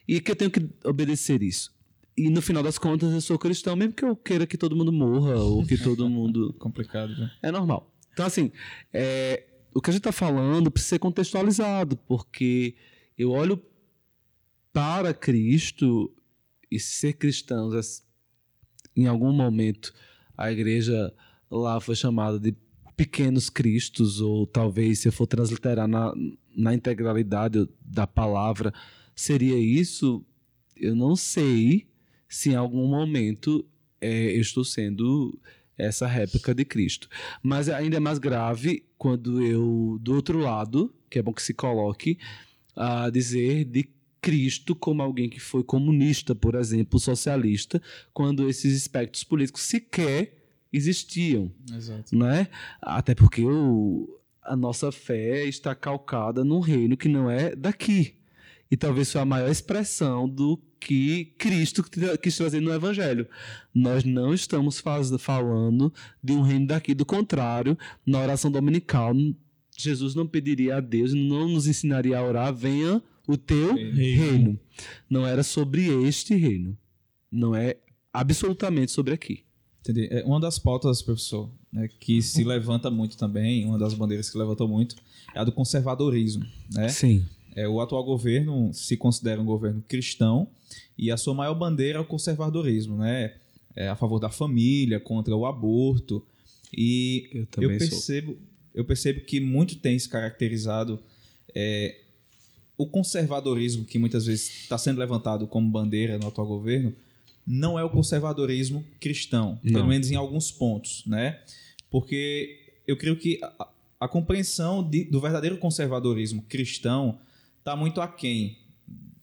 E que eu tenho que obedecer isso. E no final das contas eu sou cristão, mesmo que eu queira que todo mundo morra ou que todo <laughs> mundo. Complicado, né? É normal. Então, assim, é, o que a gente está falando precisa ser contextualizado, porque eu olho para Cristo e ser cristãos, em algum momento a igreja lá foi chamada de pequenos cristos, ou talvez se eu for transliterar na, na integralidade da palavra, seria isso? Eu não sei se em algum momento é, eu estou sendo essa réplica de Cristo. Mas ainda é mais grave quando eu, do outro lado, que é bom que se coloque, a dizer de Cristo como alguém que foi comunista, por exemplo, socialista, quando esses espectros políticos sequer existiam. Exato. Né? Até porque o, a nossa fé está calcada num reino que não é daqui. E talvez foi a maior expressão do que Cristo quis trazer no Evangelho. Nós não estamos faz, falando de um reino daqui, do contrário, na oração dominical, Jesus não pediria a Deus, não nos ensinaria a orar, venha o teu reino. reino. Não era sobre este reino. Não é absolutamente sobre aqui. Entendi. É uma das pautas, professor, né, que se levanta muito também, uma das bandeiras que levantou muito, é a do conservadorismo. Né? Sim. É, o atual governo se considera um governo cristão e a sua maior bandeira é o conservadorismo, né? É a favor da família, contra o aborto. E eu, eu percebo, sou. eu percebo que muito tem se caracterizado é, o conservadorismo que muitas vezes está sendo levantado como bandeira no atual governo não é o conservadorismo cristão, não. pelo menos em alguns pontos, né? Porque eu creio que a, a compreensão de, do verdadeiro conservadorismo cristão está muito aquém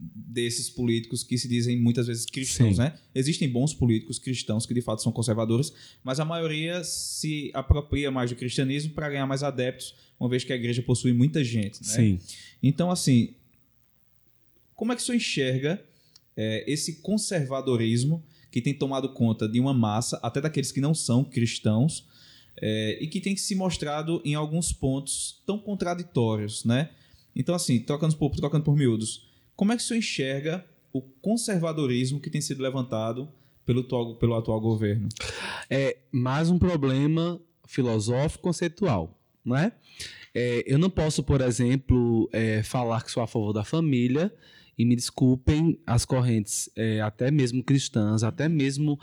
desses políticos que se dizem muitas vezes cristãos, Sim. né? Existem bons políticos cristãos que de fato são conservadores, mas a maioria se apropria mais do cristianismo para ganhar mais adeptos, uma vez que a igreja possui muita gente, né? Sim. Então, assim, como é que o senhor enxerga é, esse conservadorismo que tem tomado conta de uma massa, até daqueles que não são cristãos, é, e que tem se mostrado em alguns pontos tão contraditórios, né? Então, assim, trocando por, trocando por miúdos, como é que o senhor enxerga o conservadorismo que tem sido levantado pelo atual, pelo atual governo? É mais um problema filosófico conceitual, não é? é eu não posso, por exemplo, é, falar que sou a favor da família e me desculpem as correntes, é, até mesmo cristãs, até mesmo,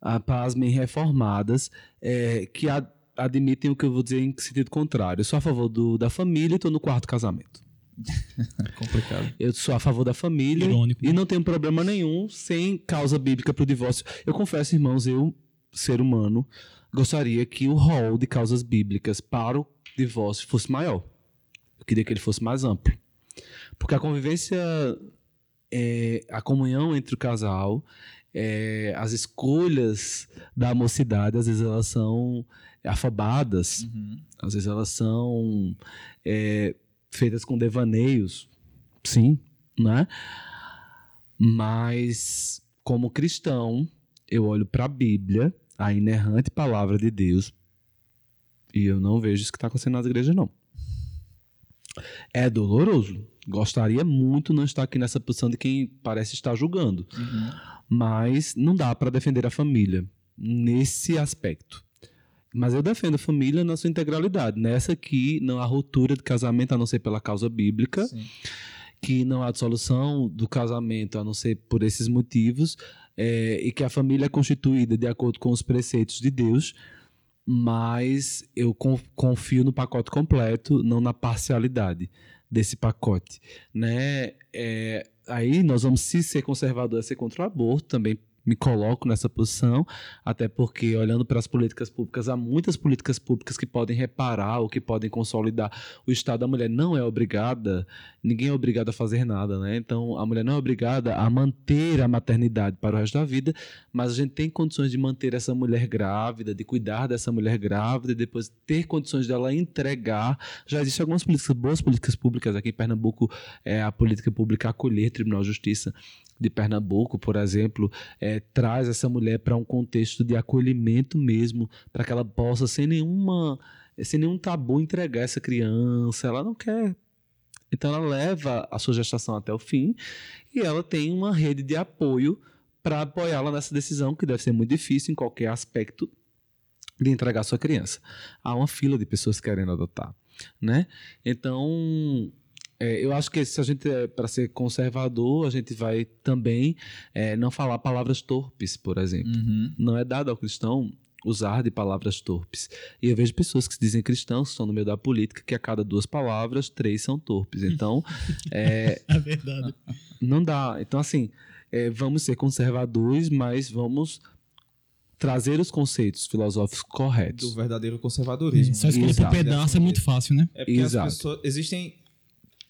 ah, pasmem, reformadas, é, que ad, admitem o que eu vou dizer em sentido contrário. Eu sou a favor do, da família e estou no quarto casamento. <laughs> Complicado. Eu sou a favor da família Irônico, e né? não tenho problema nenhum sem causa bíblica para o divórcio. Eu confesso, irmãos, eu, ser humano, gostaria que o rol de causas bíblicas para o divórcio fosse maior. Eu queria que ele fosse mais amplo. Porque a convivência, é, a comunhão entre o casal, é, as escolhas da mocidade, às vezes elas são afobadas, uhum. às vezes elas são é, feitas com devaneios, sim, né? Mas, como cristão, eu olho para a Bíblia, a inerrante palavra de Deus, e eu não vejo isso que está acontecendo nas igrejas, não. É doloroso. Gostaria muito não estar aqui nessa posição de quem parece estar julgando. Uhum. Mas não dá para defender a família nesse aspecto. Mas eu defendo a família na sua integralidade. Nessa aqui não há ruptura de casamento a não ser pela causa bíblica. Sim. Que não há dissolução do casamento a não ser por esses motivos. É, e que a família é constituída de acordo com os preceitos de Deus mas eu confio no pacote completo, não na parcialidade desse pacote, né? É, aí nós vamos se ser conservador é ser contra o aborto, também me coloco nessa posição, até porque, olhando para as políticas públicas, há muitas políticas públicas que podem reparar ou que podem consolidar. O Estado da mulher não é obrigada, ninguém é obrigado a fazer nada, né? Então, a mulher não é obrigada a manter a maternidade para o resto da vida, mas a gente tem condições de manter essa mulher grávida, de cuidar dessa mulher grávida, e depois ter condições dela entregar. Já existem algumas políticas, boas políticas públicas aqui em Pernambuco, é a política pública acolher Tribunal de Justiça de Pernambuco, por exemplo, é, traz essa mulher para um contexto de acolhimento mesmo, para que ela possa, sem nenhuma, sem nenhum tabu, entregar essa criança. Ela não quer. Então ela leva a sua gestação até o fim e ela tem uma rede de apoio para apoiá-la nessa decisão, que deve ser muito difícil em qualquer aspecto de entregar sua criança. Há uma fila de pessoas querendo adotar, né? Então, é, eu acho que se a gente é para ser conservador, a gente vai também é, não falar palavras torpes, por exemplo. Uhum. Não é dado ao cristão usar de palavras torpes. E eu vejo pessoas que se dizem cristãos, que estão no meio da política, que a cada duas palavras, três são torpes. Então, <laughs> é, É verdade. não dá. Então, assim, é, vamos ser conservadores, mas vamos trazer os conceitos filosóficos Do corretos. verdadeiro conservadorismo. Só escolher por pedaço é muito fácil, né? É porque Exato. as pessoas. Existem.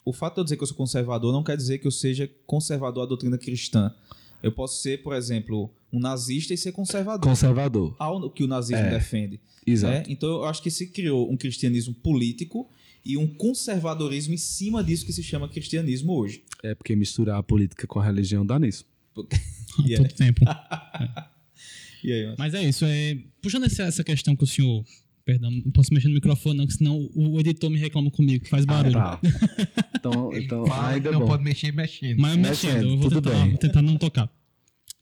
O fato de eu dizer que eu sou conservador não quer dizer que eu seja conservador à doutrina cristã. Eu posso ser, por exemplo, um nazista e ser conservador. Conservador. Ao que o nazismo É. defende. Exato. né? Então eu acho que se criou um cristianismo político e um conservadorismo em cima disso que se chama cristianismo hoje. É porque misturar a política com a religião dá nisso. É. Todo <laughs> tempo. <laughs> E aí, mano? Mas é isso. É, puxando essa, essa questão que o senhor. Perdão, não posso mexer no microfone, não, senão o editor me reclama comigo, que faz barulho. Tá. Então, <laughs> então que ainda não bom. pode mexer mexendo. Mas Mexendo, mexendo, eu vou tentar, vou tentar não tocar.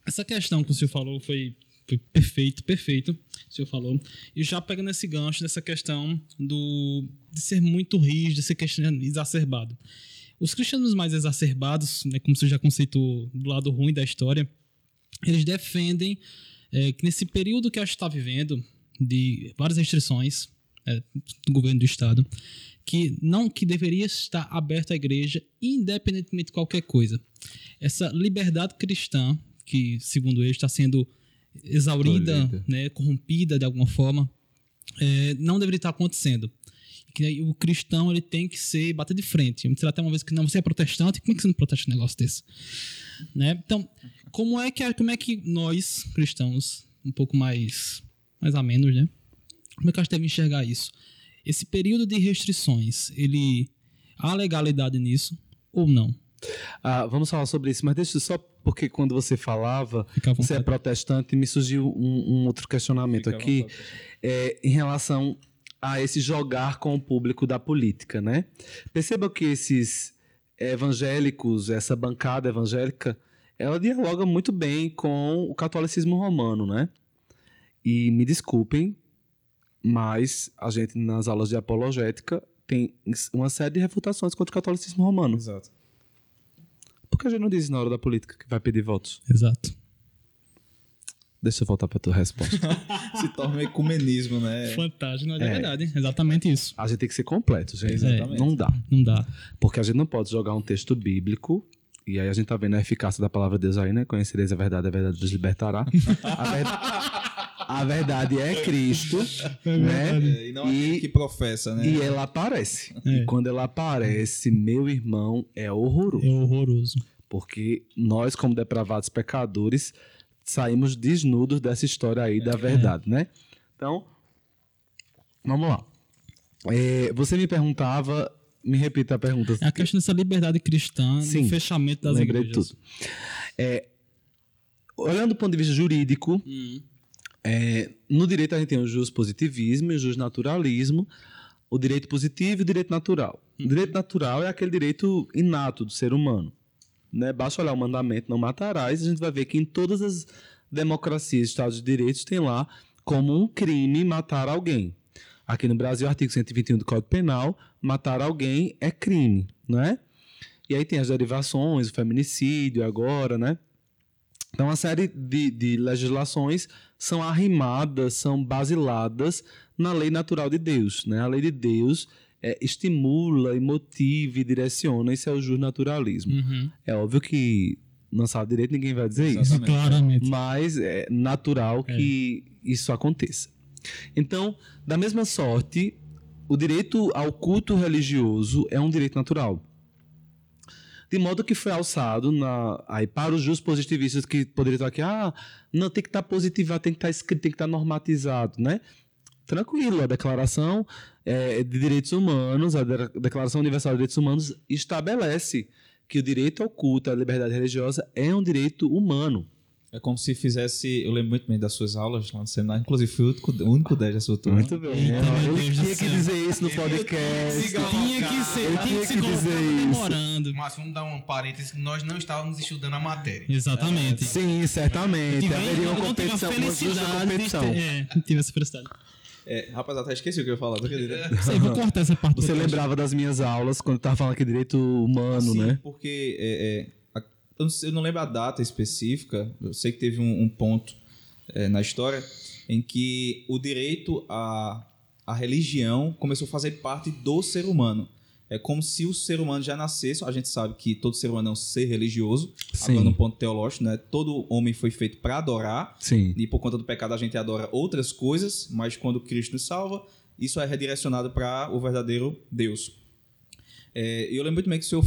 Essa questão que o senhor falou foi, foi perfeito, perfeito. O senhor falou. E já pegando esse gancho dessa questão do, de ser muito rígido, de ser exacerbado. Os cristianos mais exacerbados, né, como você já conceitou do lado ruim da história, eles defendem é, que nesse período que a gente está vivendo, de várias restrições é, do governo do Estado, que não que deveria estar aberta à igreja, independentemente de qualquer coisa. Essa liberdade cristã, que segundo ele está sendo exaurida, né, corrompida de alguma forma, é, não deveria estar acontecendo. Que o cristão ele tem que ser bater de frente. Me disseram até uma vez que não, você é protestante, como é que você não protesta um negócio desse? Né? Então, como é que como é que nós cristãos, um pouco mais mais a menos, né? Como é que a gente deve enxergar isso? Esse período de restrições, ele há legalidade nisso ou não? Ah, vamos falar sobre isso, mas deixa eu só porque quando você falava, você é protestante, me surgiu um, um outro questionamento aqui é, em relação a esse jogar com o público da política, né? Perceba que esses evangélicos, essa bancada evangélica, ela dialoga muito bem com o catolicismo romano, né? E me desculpem, mas a gente nas aulas de apologética tem uma série de refutações contra o catolicismo romano. Exato. Por que a gente não diz na hora da política que vai pedir votos? Exato. Deixa eu voltar para tua resposta. <laughs> Se torna um ecumenismo, né? Fantástico, é, É. verdade. Exatamente isso. a gente tem que ser completo, gente. Exatamente. Não dá. Não dá. Porque a gente não pode jogar um texto bíblico. E aí a gente tá vendo a eficácia da palavra de Deus aí, né? Conhecereis a verdade, a verdade nos libertará. <laughs> A, ver- a verdade é Cristo, né? É, E não aquele que professa, né? E ela aparece. É. E quando ela aparece, meu irmão, é horroroso. É horroroso. Porque nós, como depravados pecadores, saímos desnudos dessa história aí da verdade, né? Então, vamos lá. É, você me perguntava, me repita a pergunta. É a questão dessa liberdade cristã, Sim. do fechamento das Lembrei de igrejas. tudo. É, olhando do ponto de vista jurídico, Hum. É, no direito a gente tem o jus positivismo e o jus naturalismo, o direito positivo e o direito natural. O direito natural é aquele direito inato do ser humano. Né? Basta olhar o mandamento, não matarás, a gente vai ver que em todas as democracias, estados de direitos, tem lá como um crime matar alguém. Aqui no Brasil, o artigo 121 do Código Penal, matar alguém é crime, não é? E aí tem as derivações, o feminicídio agora, né? Então, uma série de, de legislações são arrimadas, são basiladas na lei natural de Deus. Né? A lei de Deus é, estimula e motiva e direciona, isso é o naturalismo. Uhum. É óbvio que na sala de direito ninguém vai dizer isso, Exatamente. Claramente. mas é natural que isso aconteça. Então, da mesma sorte, o direito ao culto religioso é um direito natural. De modo que foi alçado na, aí para os justos positivistas que poderiam estar aqui, ah, não, tem que estar positivado, tem que estar escrito, tem que estar normatizado, né? Tranquilo, a Declaração eh, de Direitos Humanos, a De- Declaração Universal de Direitos Humanos estabelece que o direito ao culto, à liberdade religiosa é um direito humano. É como se fizesse. Eu lembro muito bem das suas aulas lá no seminário. Inclusive, fui o único, o único 10 da sua turma. Muito bem. Deus do tinha que dizer isso no podcast. Tinha que ser, Eu tinha tinha que se que dizer isso. comemorando. Mas vamos dar um parênteses que nós não estávamos estudando a matéria. Exatamente. Sim, certamente. Tive- Haveria uma eu não tive a competição, uma justa competição. ter, é, tive essa felicidade. É, rapaz, até esqueci o que eu ia falar, acredita? Eu vou cortar essa parte. Você lembrava das minhas aulas quando eu tava falando aqui direito humano, Sim, né? porque é, é, eu, não sei- eu não lembro a data específica, eu sei que teve um, um ponto é, na história em que o direito à, à religião começou a fazer parte do ser humano. É como se o ser humano já nascesse, a gente sabe que todo ser humano é um ser religioso, Sim. agora no ponto teológico, né? Todo homem foi feito para adorar, Sim. e por conta do pecado a gente adora outras coisas, mas quando Cristo nos salva, isso é redirecionado para o verdadeiro Deus. É, eu lembro muito bem que o senhor.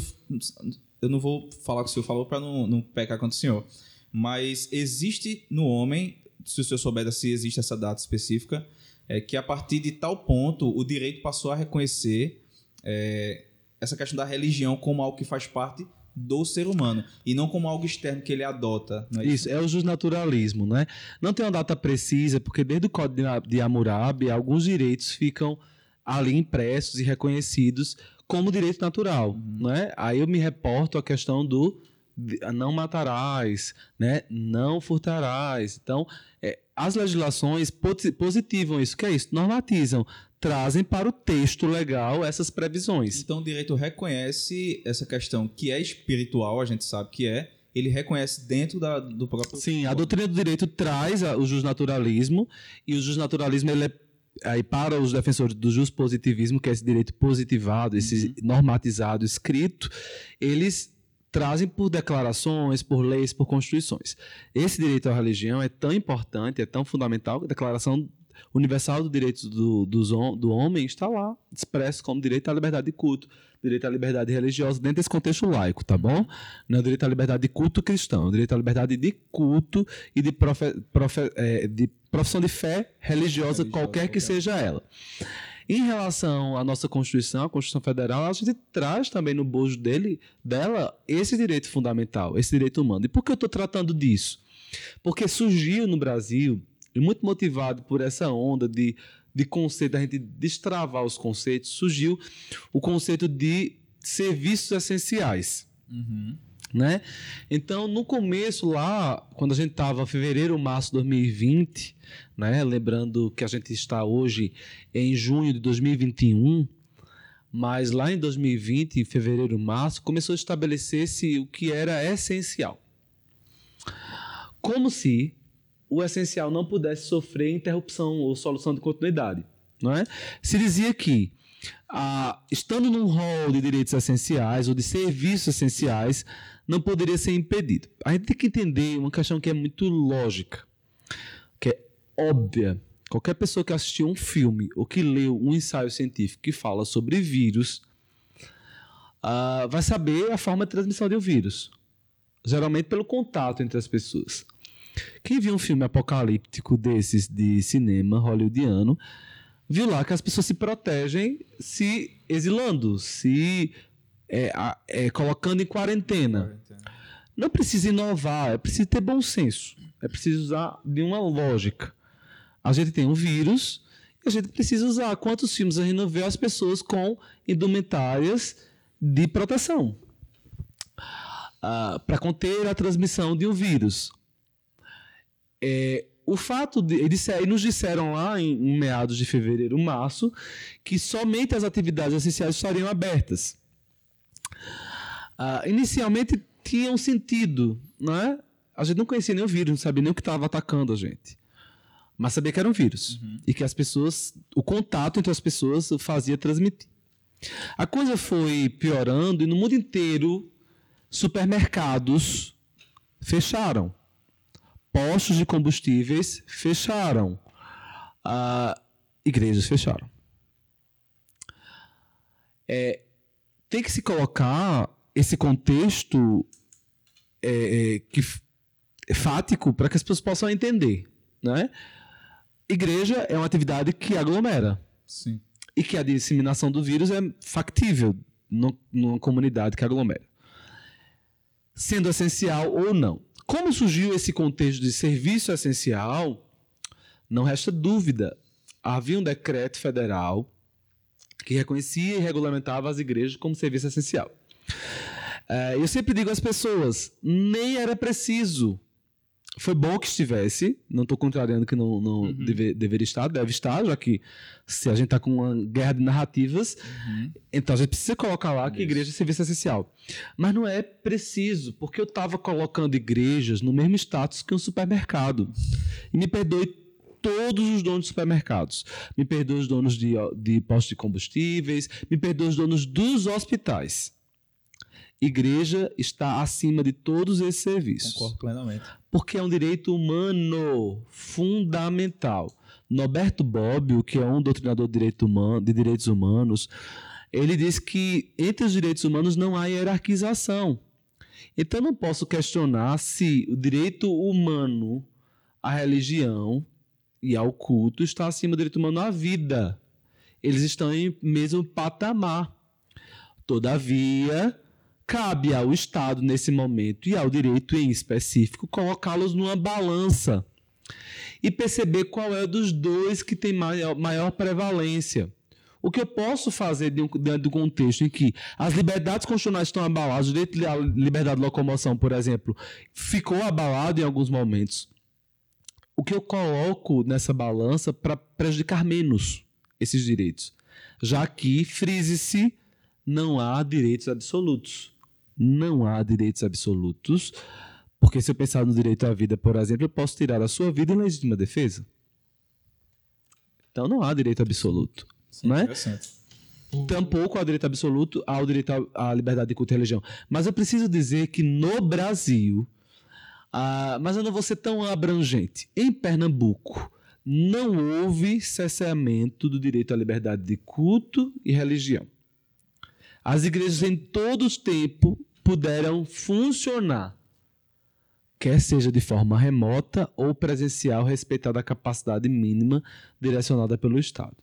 Eu não vou falar o que o senhor falou para não, não pecar contra o senhor, mas existe no homem, se o senhor souber se existe essa data específica, é que a partir de tal ponto o direito passou a reconhecer é, essa questão da religião como algo que faz parte do ser humano e não como algo externo que ele adota. É Isso, é o justnaturalismo, né? Não tem uma data precisa, porque desde o Código de Hammurabi, alguns direitos ficam ali impressos e reconhecidos como direito natural, né? Aí eu me reporto à questão do de- não matarás, né? Não furtarás. Então, é, as legislações posi- positivam isso, que é isso, normatizam, trazem para o texto legal essas previsões. Então o direito reconhece essa questão que é espiritual, a gente sabe que é, ele reconhece dentro da- do próprio. Sim, a doutrina do direito traz a- o justnaturalismo e o justnaturalismo ele é aí para os defensores do positivismo, que é esse direito positivado, esse normatizado, escrito, eles trazem por declarações, por leis, por constituições. Esse direito à religião é tão importante, é tão fundamental, que a Declaração Universal dos Direitos do, hom- do Homem está lá, expresso como direito à liberdade de culto, direito à liberdade religiosa, dentro desse contexto laico, tá bom? Não é direito à liberdade de culto cristão, é direito à liberdade de culto e de, profe- profe- eh, de profissão de fé religiosa, Religiosa, qualquer que qualquer. seja ela. Em relação à nossa Constituição, a Constituição Federal, a gente traz também no bojo dele, dela esse direito fundamental, esse direito humano. E por que eu estou tratando disso? Porque surgiu no Brasil, e muito motivado por essa onda de, de conceito, da gente destravar os conceitos, surgiu o conceito de serviços essenciais Uhum. né? Então, no começo lá, quando a gente estava fevereiro, março de 2020, né? Lembrando que a gente está hoje em junho de 2021, mas lá em 2020, fevereiro, março, começou a estabelecer-se o que era essencial. Como se o essencial não pudesse sofrer interrupção ou solução de continuidade, não é? Se dizia que ah, estando num rol de direitos essenciais ou de serviços essenciais, não poderia ser impedido. A gente tem que entender uma questão que é muito lógica, que é óbvia. Qualquer pessoa que assistiu um filme ou que leu um ensaio científico que fala sobre vírus ah, vai saber a forma de transmissão de um vírus. Geralmente pelo contato entre as pessoas. Quem viu um filme apocalíptico desses de cinema hollywoodiano viu lá que as pessoas se protegem se exilando, se é, é, colocando em quarentena. Não precisa inovar, é preciso ter bom senso. É preciso usar de uma lógica. A gente tem um vírus e a gente precisa usar. Quantos filmes a gente não vê as pessoas com indumentárias de proteção para conter a transmissão de um vírus? É, o fato de. Eles nos disseram lá em, em meados de fevereiro, março, que somente as atividades essenciais estariam abertas. Ah, inicialmente tinha um sentido, não é? A gente não conhecia nem o vírus, não sabia nem o que estava atacando a gente. Mas sabia que era um vírus. E que as pessoas. O contato entre as pessoas fazia transmitir. A coisa foi piorando e no mundo inteiro supermercados fecharam postos de combustíveis fecharam, Ah, igrejas fecharam. É, tem que se colocar esse contexto é, é, que, é fático para que as pessoas possam entender. Né? Igreja é uma atividade que aglomera Sim. e que a disseminação do vírus é factível no- numa comunidade que aglomera. Sendo essencial ou não. Como surgiu esse contexto de serviço essencial, não resta dúvida. Havia um decreto federal que reconhecia e regulamentava as igrejas como serviço essencial. É, eu sempre digo às pessoas: nem era preciso. Foi bom que estivesse, não estou contrariando que não, não Uhum. deve- deveria estar, deve estar, já que se a gente está com uma guerra de narrativas, então a gente precisa colocar lá que Isso. igreja é serviço essencial. Mas não é preciso, porque eu estava colocando igrejas no mesmo status que um supermercado. E me perdoe todos os donos de supermercados. Me perdoe os donos de, de postos de combustíveis, me perdoe os donos dos hospitais. Igreja está acima de todos esses serviços. Concordo plenamente. Porque é um direito humano fundamental. Norberto Bobbio, que é um doutrinador de, direito humano, de direitos humanos, ele diz que entre os direitos humanos não há hierarquização. Então não posso questionar se o direito humano à religião e ao culto está acima do direito humano à vida. Eles estão em mesmo patamar. Todavia, cabe ao Estado, nesse momento, e ao direito em específico, colocá-los numa balança e perceber qual é dos dois que tem maior, maior prevalência. O que eu posso fazer de dentro do contexto em que as liberdades constitucionais estão abaladas, o direito à liberdade de locomoção, por exemplo, ficou abalado em alguns momentos. O que eu coloco nessa balança para prejudicar menos esses direitos? Já que, frise-se, não há direitos absolutos. Não há direitos absolutos, porque se eu pensar no direito à vida, por exemplo, eu posso tirar a sua vida em legítima defesa. Então não há direito absoluto. Sim, é? interessante. Tampouco há direito absoluto ao direito à liberdade de culto e religião. Mas eu preciso dizer que no Brasil, ah, mas eu não vou ser tão abrangente, em Pernambuco, não houve cesseamento do direito à liberdade de culto e religião. As igrejas em todo o tempo puderam funcionar, quer seja de forma remota ou presencial, respeitada a capacidade mínima direcionada pelo Estado.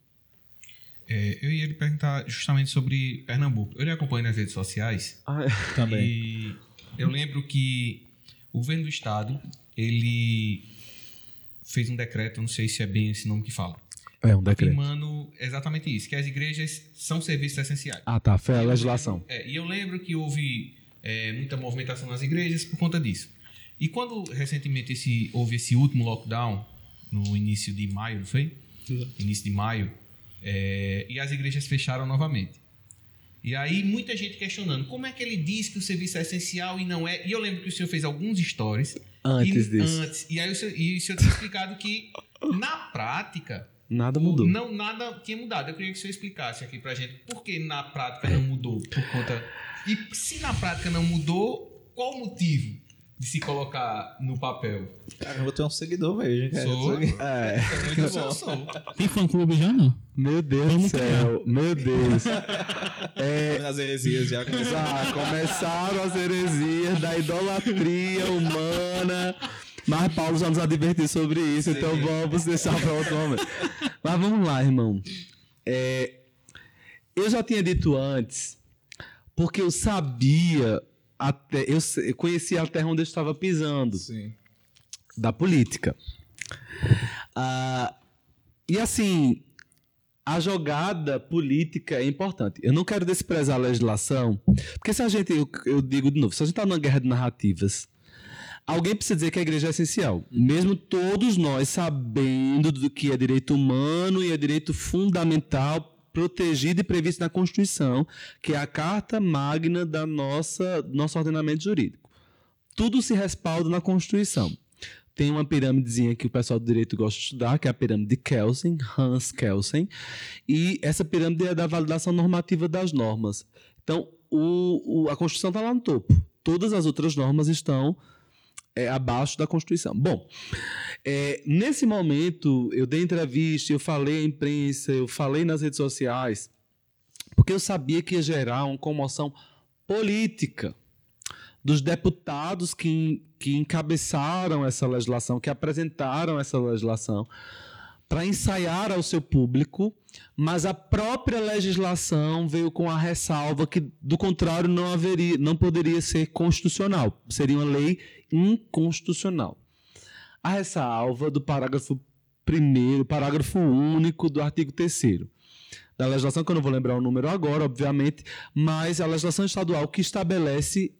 É, eu ia lhe perguntar justamente sobre Pernambuco. Eu lhe acompanho nas redes sociais Também. e eu lembro que o governo do estado ele fez um decreto, não sei se é bem esse nome que fala, É um decreto. afirmando exatamente isso, que as igrejas são serviços essenciais. Ah, tá. Foi a E eu legislação. lembro- é, e eu lembro que houve é, muita movimentação nas igrejas por conta disso. E quando recentemente esse, houve esse último lockdown, no início de maio, não foi? Início de maio, é, e as igrejas fecharam novamente. E aí muita gente questionando como é que ele diz que o serviço é essencial e não é. E eu lembro que o senhor fez alguns stories Antes e, disso. Antes, e aí o senhor, e o senhor tinha explicado que na prática Nada o- mudou. Não, nada tinha mudado. Eu queria que o senhor explicasse aqui pra gente por que na prática não mudou. Por conta. E se na prática não mudou, qual o motivo de se colocar no papel? Caramba, tu é um seguidor mesmo, cara. Sou. Isso aqui- É. É muito bom. Sou. Tem fã-clube já, não? Meu Deus do céu. Meu Deus. <laughs> É, Nas heresias já. já começaram as heresias da idolatria humana. Mas Paulo já nos advertiu sobre isso, então vamos deixar para outro momento. <laughs> Mas vamos lá, irmão. É, eu já tinha dito antes, porque eu sabia, até, eu conhecia a terra onde eu estava pisando. Sim. da política. Ah, e assim, a jogada política é importante. Eu não quero desprezar a legislação, porque se a gente, eu, eu digo de novo, se a gente está numa guerra de narrativas, alguém precisa dizer que a igreja é essencial. Mesmo todos nós sabendo do que é direito humano e é direito fundamental protegido e previsto na Constituição, que é a carta magna da nossa nosso ordenamento jurídico. Tudo se respalda na Constituição. Tem uma pirâmidezinha que o pessoal do direito gosta de estudar, que é a pirâmide de Kelsen, Hans Kelsen, e essa pirâmide é da validação normativa das normas. Então, o, o- a Constituição está lá no topo. Todas as outras normas estão é, abaixo da Constituição. Bom, é, nesse momento, eu dei entrevista, eu falei à imprensa, eu falei nas redes sociais, porque eu sabia que ia gerar uma comoção política dos deputados que, que encabeçaram essa legislação, que apresentaram essa legislação, para ensaiar ao seu público, mas a própria legislação veio com a ressalva que, do contrário, não haveria, não poderia ser constitucional, seria uma lei inconstitucional. A ressalva do parágrafo primeiro, parágrafo único do artigo 3 da legislação, que eu não vou lembrar o número agora, obviamente, mas a legislação estadual que estabelece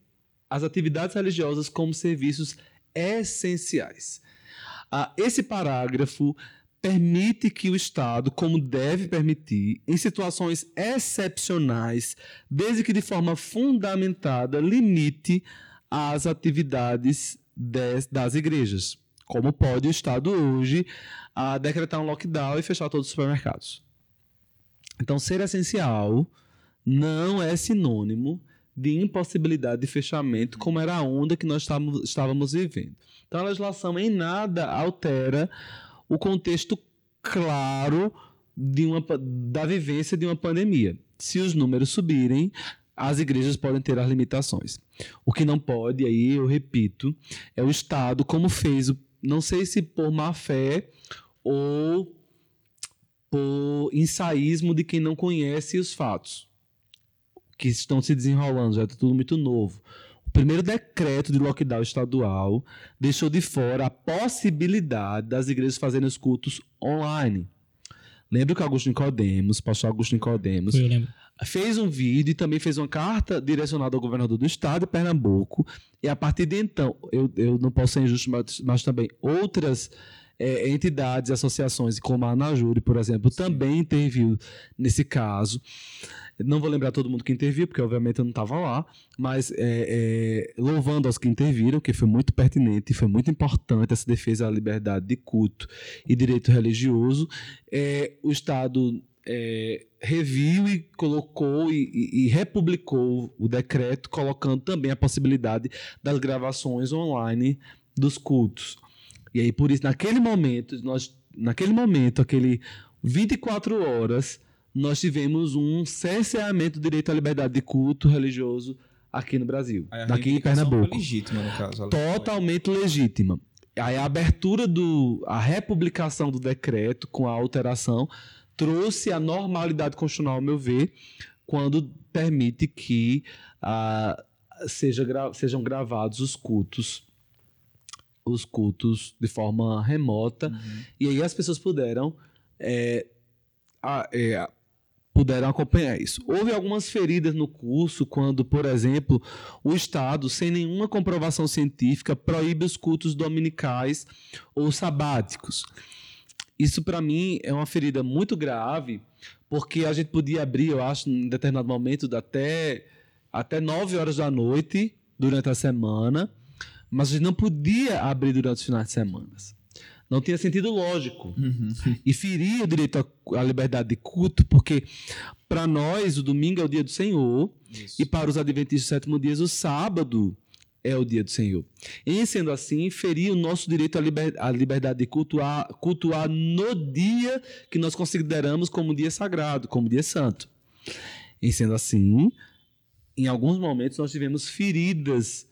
as atividades religiosas como serviços essenciais. Ah, esse parágrafo permite que o Estado, como deve permitir, em situações excepcionais, desde que de forma fundamentada, limite as atividades des, das igrejas. Como pode o Estado hoje a decretar um lockdown e fechar todos os supermercados. Então, ser essencial não é sinônimo de impossibilidade de fechamento, como era a onda que nós estávamos vivendo. Então, a legislação em nada altera o contexto claro de uma, da vivência de uma pandemia. Se os números subirem, as igrejas podem ter as limitações. O que não pode, aí eu repito, é o Estado, como fez, não sei se por má fé ou por ensaísmo de quem não conhece os fatos que estão se desenrolando, já está tudo muito novo. O primeiro decreto de lockdown estadual deixou de fora a possibilidade das igrejas fazerem os cultos online. Lembra que Augusto Nicodemos, pastor Augusto Nicodemos, fez um vídeo e também fez uma carta direcionada ao governador do estado de Pernambuco. E a partir de então, eu, eu não posso ser injusto, mas, mas também outras é, entidades, associações, como a Anajuri, por exemplo, Sim. também interviu nesse caso. Não vou lembrar todo mundo que interviu, porque obviamente eu não estava lá, mas é, é, louvando aos que interviram, que foi muito pertinente e foi muito importante essa defesa da liberdade de culto e direito religioso. É, o Estado é, reviu e colocou e, e, e, republicou o decreto, colocando também a possibilidade das gravações online dos cultos. E aí, por isso, naquele momento, nós, naquele momento, aquele 24 horas, nós tivemos um cerceamento do direito à liberdade de culto religioso aqui no Brasil, aqui em Pernambuco. legítima, no caso. Totalmente legítima. Aí a abertura do. a republicação do decreto com a alteração trouxe a normalidade constitucional, ao meu ver, quando permite que ah, seja gra sejam gravados os cultos os cultos de forma remota uhum. e aí as pessoas puderam é, a, é, puderam acompanhar isso. Houve algumas feridas no curso quando, por exemplo, o Estado, sem nenhuma comprovação científica, proíbe os cultos dominicais ou sabáticos. Isso, para mim, é uma ferida muito grave, porque a gente podia abrir, eu acho, em determinado momento, até, até 9 horas da noite durante a semana, mas a gente não podia abrir durante os finais de semana. Não tinha sentido lógico. Uhum. E feria o direito à liberdade de culto, porque para nós o domingo é o dia do Senhor, Isso. e para os adventistas do sétimo dia, o sábado é o dia do Senhor. Em sendo assim, ferir o nosso direito à, liber, à liberdade de cultuar, cultuar no dia que nós consideramos como dia sagrado, como dia santo. Em sendo assim, em alguns momentos nós tivemos feridas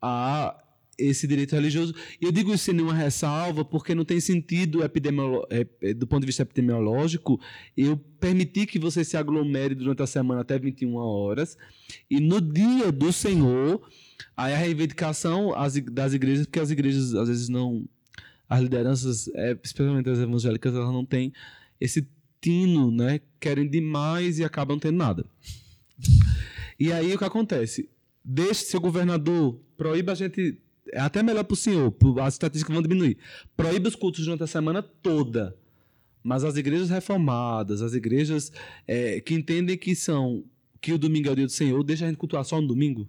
a esse direito religioso. Eu digo isso sem nenhuma ressalva, porque não tem sentido é, é, do ponto de vista epidemiológico eu permitir que você se aglomere durante a semana até 21 horas e no dia do Senhor, aí a reivindicação das igrejas, porque as igrejas às vezes não. As lideranças, é, especialmente as evangélicas, elas não têm esse tino, né? Querem demais e acabam tendo nada. E aí o que acontece? Deixe seu governador, proíba a gente é até melhor para o senhor, as estatísticas vão diminuir. Proíbe os cultos durante a semana toda. Mas as igrejas reformadas, as igrejas é, que entendem que são que o domingo é o dia do Senhor, deixa a gente cultuar só no domingo.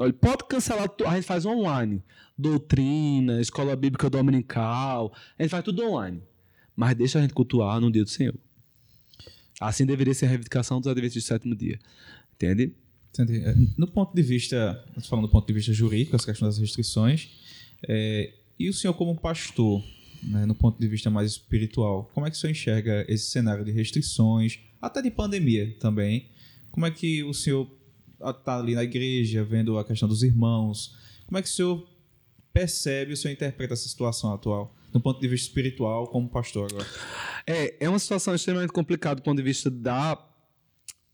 Olha, pode cancelar, a gente faz online. Doutrina, escola bíblica dominical, a gente faz tudo online. Mas deixa a gente cultuar no dia do Senhor. Assim deveria ser a reivindicação dos adventistas do sétimo dia. Entende? É, no ponto de vista, falando do ponto de vista jurídico, as questões das restrições, é, e o senhor como pastor, né, no ponto de vista mais espiritual, como é que o senhor enxerga esse cenário de restrições, até de pandemia também? Como é que o senhor está ali na igreja, vendo a questão dos irmãos? Como é que o senhor percebe, o senhor interpreta essa situação atual? Do ponto de vista espiritual, como pastor agora. É, é uma situação extremamente complicada do ponto de vista da,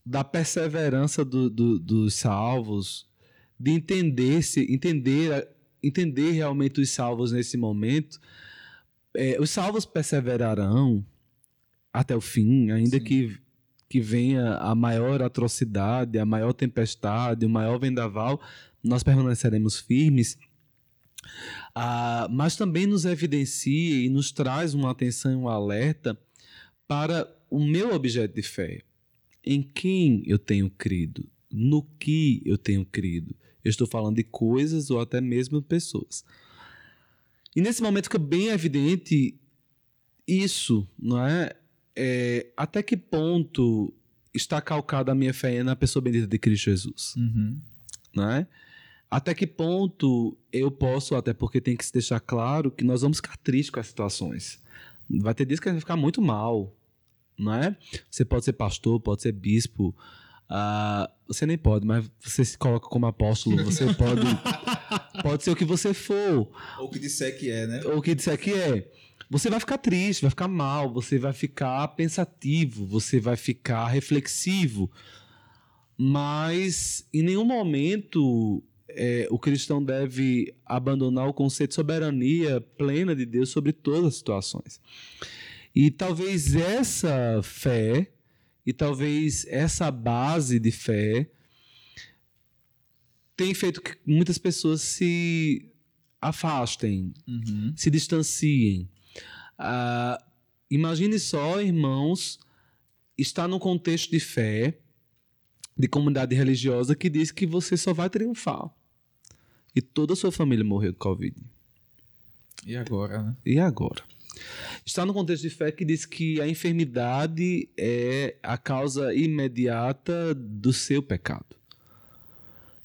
da perseverança do, do, dos salvos, de entender se entender entender realmente os salvos nesse momento. É, os salvos perseverarão até o fim, ainda que que venha a maior atrocidade, a maior tempestade, o maior vendaval, nós permaneceremos firmes. Ah, mas também nos evidencia e nos traz uma atenção e um alerta para o meu objeto de fé. Em quem eu tenho crido? No que eu tenho crido? Eu estou falando de coisas ou até mesmo pessoas. E nesse momento fica bem evidente isso, não é? É até que ponto está calcada a minha fé na pessoa bendita de Cristo Jesus? Uhum. Não é? Até que ponto eu posso, até porque tem que se deixar claro que nós vamos ficar tristes com as situações. Vai ter dias que a gente vai ficar muito mal, não é? Você pode ser pastor, pode ser bispo, uh, você nem pode, mas você se coloca como apóstolo, você pode, <laughs> pode ser o que você for. Ou o que disser que é, né? Ou o que disser que é. Você vai ficar triste, vai ficar mal, você vai ficar pensativo, você vai ficar reflexivo. Mas em nenhum momento é, o cristão deve abandonar o conceito de soberania plena de Deus sobre todas as situações. E talvez essa fé, e talvez essa base de fé, tem feito que muitas pessoas se afastem, uhum. se distanciem. Uh, imagine só, irmãos, estar num contexto de fé, de comunidade religiosa, que diz que você só vai triunfar e toda a sua família morreu de Covid. E agora, né? E agora? Está no contexto de fé que diz que a enfermidade é a causa imediata do seu pecado.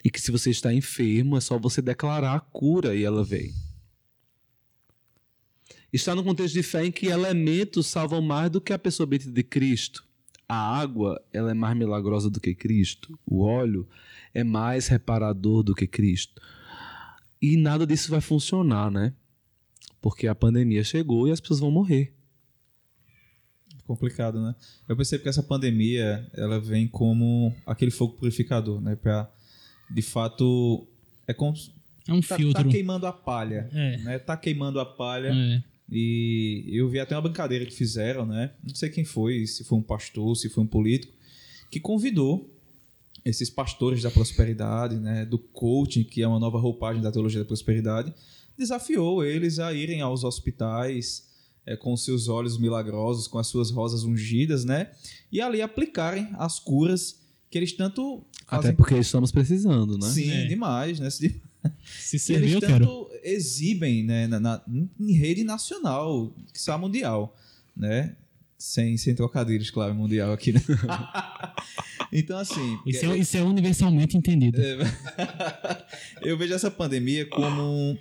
E que se você está enfermo, é só você declarar a cura e ela vem. Está no contexto de fé em que elementos salvam mais do que a pessoa bendita de Cristo. A água, ela é mais milagrosa do que Cristo. O óleo é mais reparador do que Cristo. E nada disso vai funcionar, né? Porque a pandemia chegou e as pessoas vão morrer. Complicado, né? Eu percebo que essa pandemia, ela vem como aquele fogo purificador, né? Pra, de fato, é como... É um tá, filtro. Tá queimando a palha, É. né? Tá queimando a palha. É. E eu vi até uma brincadeira que fizeram, né? Não sei quem foi, se foi um pastor, se foi um político, que convidou esses pastores da prosperidade, né, do coaching, que é uma nova roupagem da teologia da prosperidade, desafiou eles a irem aos hospitais é, com seus olhos milagrosos, com as suas rosas ungidas, né, e ali aplicarem as curas que eles tanto fazem. Até porque estamos precisando, né? Sim, É. demais, né? Se- servir, eles eu quero. tanto exibem né, na, na- em rede nacional, que são mundial, né? Sem, sem trocadilhos, claro, mundial aqui, né? <laughs> então, assim... Isso é, isso é universalmente entendido. <laughs> eu vejo essa pandemia como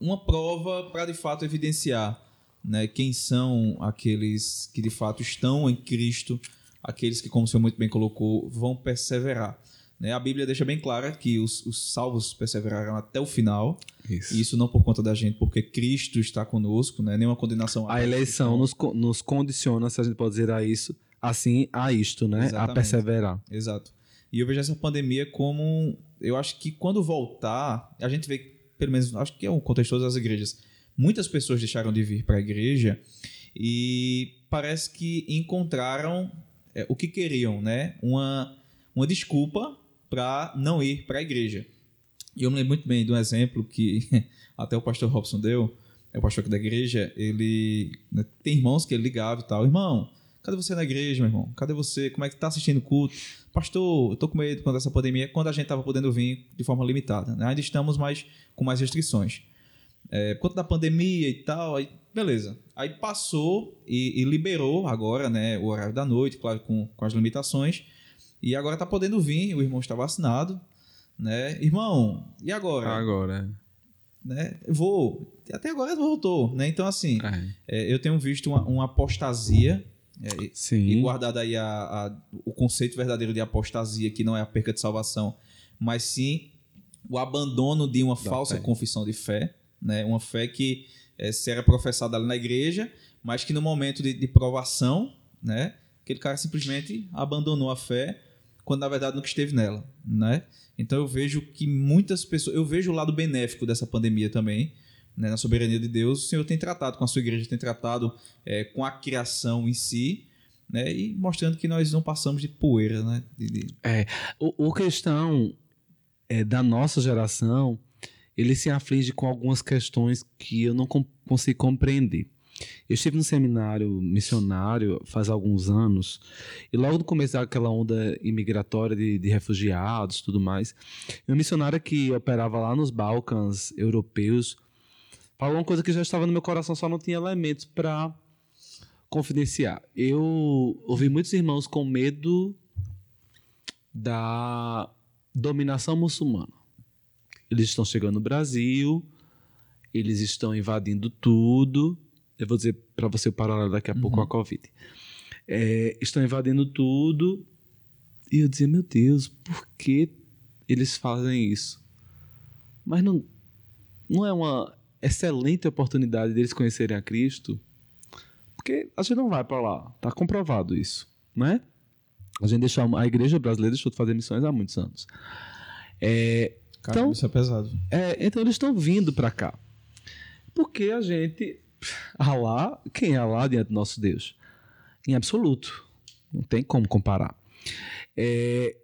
uma prova para de fato evidenciar né, quem são aqueles que de fato estão em Cristo, aqueles que, como o senhor muito bem colocou, vão perseverar. Né? A Bíblia deixa bem clara que os, os salvos perseveraram até o final, Isso. e isso não por conta da gente, porque Cristo está conosco, né? nenhuma condenação. A eleição nos, nos condiciona, se a gente pode dizer a isso, assim, a isto, né? A Exatamente. perseverar. Exato. E eu vejo essa pandemia como. Eu acho que quando voltar, a gente vê, pelo menos, acho que é o contexto de todas as igrejas. Muitas pessoas deixaram de vir para a igreja e parece que encontraram é, o que queriam, né? Uma, uma desculpa para não ir para a igreja. E eu me lembro muito bem de um exemplo que <laughs> até o pastor Robson deu, é o pastor aqui da igreja, ele né, tem irmãos que ele ligava e tal, irmão, cadê você na igreja, meu irmão? Cadê você? Como é que tá assistindo o culto? Pastor, eu tô com medo quando essa pandemia, quando a gente tava podendo vir de forma limitada, né? Ainda estamos mais com mais restrições. É, por conta da pandemia e tal, aí beleza. Aí passou e, e liberou agora, né, o horário da noite, claro, com, com as limitações. E agora tá podendo vir, o irmão está vacinado, né? Irmão, e agora? Agora. Né? Eu Vou. Até agora voltou, né? Então, assim, É. é, eu tenho visto uma, uma apostasia, é, e- e Sim. guardado aí a, a- o conceito verdadeiro de apostasia, que não é a perca de salvação, mas sim o abandono de uma falsa fé. confissão de fé, né? Uma fé que é, se era professada ali na igreja, mas que no momento de, de provação, né? Aquele cara simplesmente abandonou a fé quando na verdade nunca esteve nela, né? Então eu vejo que muitas pessoas, eu vejo o lado benéfico dessa pandemia também, né? na soberania de Deus, o Senhor tem tratado com a sua igreja, tem tratado é, com a criação em si, né? E mostrando que nós não passamos de poeira, né? De, de... É, o, o questão é, da nossa geração, ele se aflige com algumas questões que eu não com, consigo compreender. Eu estive no seminário missionário faz alguns anos, e logo no começo daquela onda imigratória de, de refugiados tudo mais, um missionário que operava lá nos Balcãs europeus falou uma coisa que já estava no meu coração, só não tinha elementos para confidenciar. Eu ouvi muitos irmãos com medo da dominação muçulmana. Eles estão chegando no Brasil, eles estão invadindo tudo. Eu vou dizer para você o paralelo daqui a uhum. pouco com a Covid. É, estão invadindo tudo. E eu dizia, meu Deus, por que eles fazem isso? Mas não, não é uma excelente oportunidade deles conhecerem a Cristo? Porque a gente não vai para lá, tá comprovado isso, né? A gente deixou a igreja brasileira deixou de fazer missões há muitos anos. É, então, isso é pesado. É, então eles estão vindo para cá. Porque a gente. Alá, quem é Alá diante do nosso Deus? Em absoluto. Não tem como comparar. É,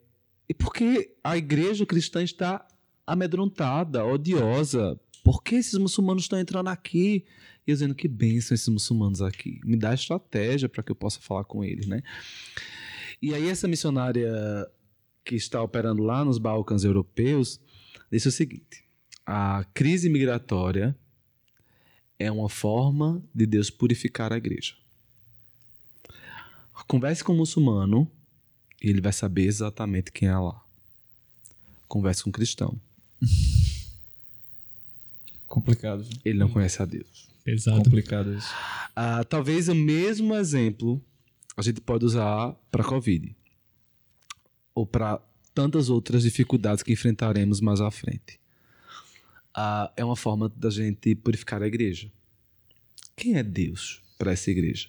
e porque a igreja cristã está amedrontada, odiosa. Por que esses muçulmanos estão entrando aqui? E dizendo que bênção esses muçulmanos aqui. Me dá estratégia para que eu possa falar com eles, né? E aí essa missionária que está operando lá nos Balcãs europeus disse o seguinte: a crise migratória é uma forma de Deus purificar a igreja. Converse com um muçulmano e ele vai saber exatamente quem é Allah. Converse com um cristão. <laughs> Complicado. Ele não conhece a Deus. Pesado. Complicado isso. Ah, talvez o mesmo exemplo a gente pode usar para Covid ou para tantas outras dificuldades que enfrentaremos mais à frente. Ah, é uma forma da gente purificar a igreja. Quem é Deus para essa igreja?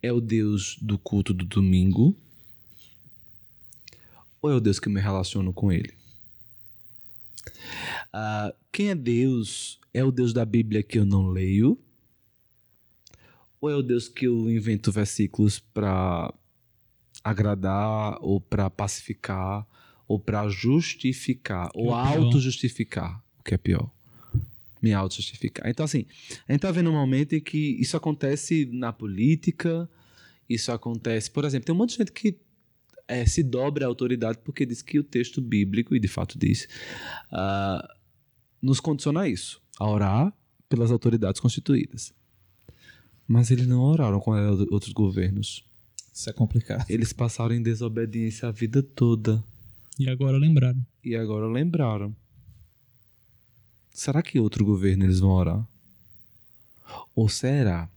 É o Deus do culto do domingo? Ou é o Deus que me relaciono com Ele? Ah, quem é Deus? É o Deus da Bíblia que eu não leio? Ou é o Deus que eu invento versículos para agradar ou para pacificar ou para justificar que ou é auto-justificar, o que é pior. Me auto-justificar. Então, assim, a gente está vendo um momento em que isso acontece na política, isso acontece. Por exemplo, tem um monte de gente que é, se dobra à autoridade porque diz que o texto bíblico, e de fato diz, uh, nos condiciona a isso, a orar pelas autoridades constituídas. Mas eles não oraram com outros governos. Isso é complicado. Eles passaram em desobediência a vida toda. E agora lembraram. E agora lembraram. Será que outro governo eles vão orar? Ou será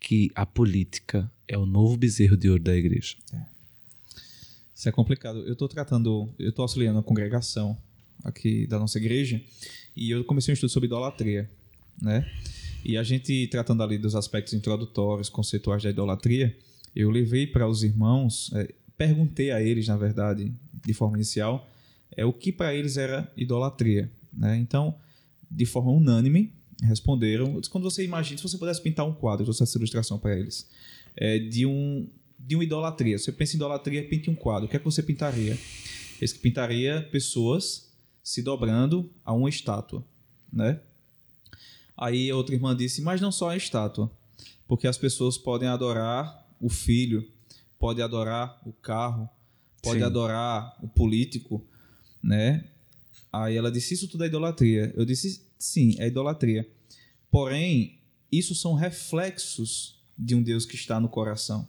que a política é o novo bezerro de ouro da igreja? É. Isso é complicado. Eu estou tratando, eu estou auxiliando a congregação aqui da nossa igreja e eu comecei um estudo sobre idolatria, né? E a gente tratando ali dos aspectos introdutórios, conceituais da idolatria, eu levei para os irmãos, é, perguntei a eles, na verdade, de forma inicial, é o que para eles era idolatria. Né? Então, de forma unânime, responderam. Quando você imagina, se você pudesse pintar um quadro, trouxe essa ilustração para eles, é, de, um, de uma idolatria. Você pensa em idolatria, pinte um quadro. O que é que você pintaria? Esse que pintaria pessoas se dobrando a uma estátua, né? Aí a outra irmã disse, mas não só a estátua, porque as pessoas podem adorar o filho, podem adorar o carro, pode Sim. adorar o político, né? Aí ela disse, isso tudo é idolatria. Eu disse, sim, é idolatria. Porém, isso são reflexos de um Deus que está no coração,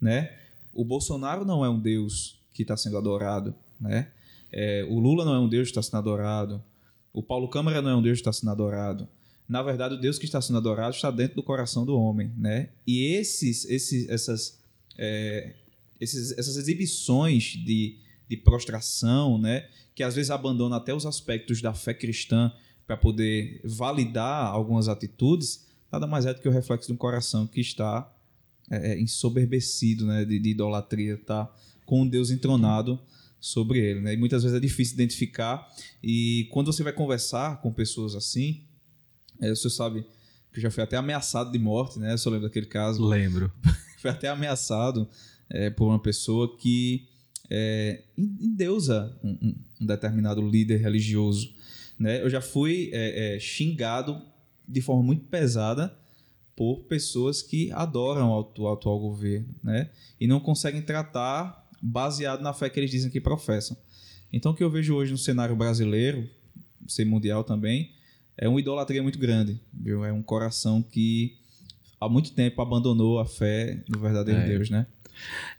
né? O Bolsonaro não é um Deus que está sendo adorado, né? É, o Lula não é um Deus que está sendo adorado. O Paulo Câmara não é um Deus que está sendo adorado na verdade, o Deus que está sendo adorado está dentro do coração do homem, né? E esses, esses, essas, é, esses, essas exibições de, de prostração, né? Que às vezes abandona até os aspectos da fé cristã para poder validar algumas atitudes, nada mais é do que o reflexo de um coração que está é, é ensoberbecido, né? De, de idolatria, tá com um Deus entronado sobre ele, né? E muitas vezes é difícil identificar e quando você vai conversar com pessoas assim, é, você sabe que já foi até ameaçado de morte, né? Eu só lembro daquele caso. Lembro. <laughs> foi até ameaçado é, por uma pessoa que é, endeusa um, um, determinado líder religioso. Né? Eu já fui é, é, xingado de forma muito pesada por pessoas que adoram o atual governo né? e não conseguem tratar baseado na fé que eles dizem que professam. Então, o que eu vejo hoje no cenário brasileiro, ser mundial também, é uma idolatria muito grande. Viu? É um coração que há muito tempo abandonou a fé no verdadeiro é. Deus, né?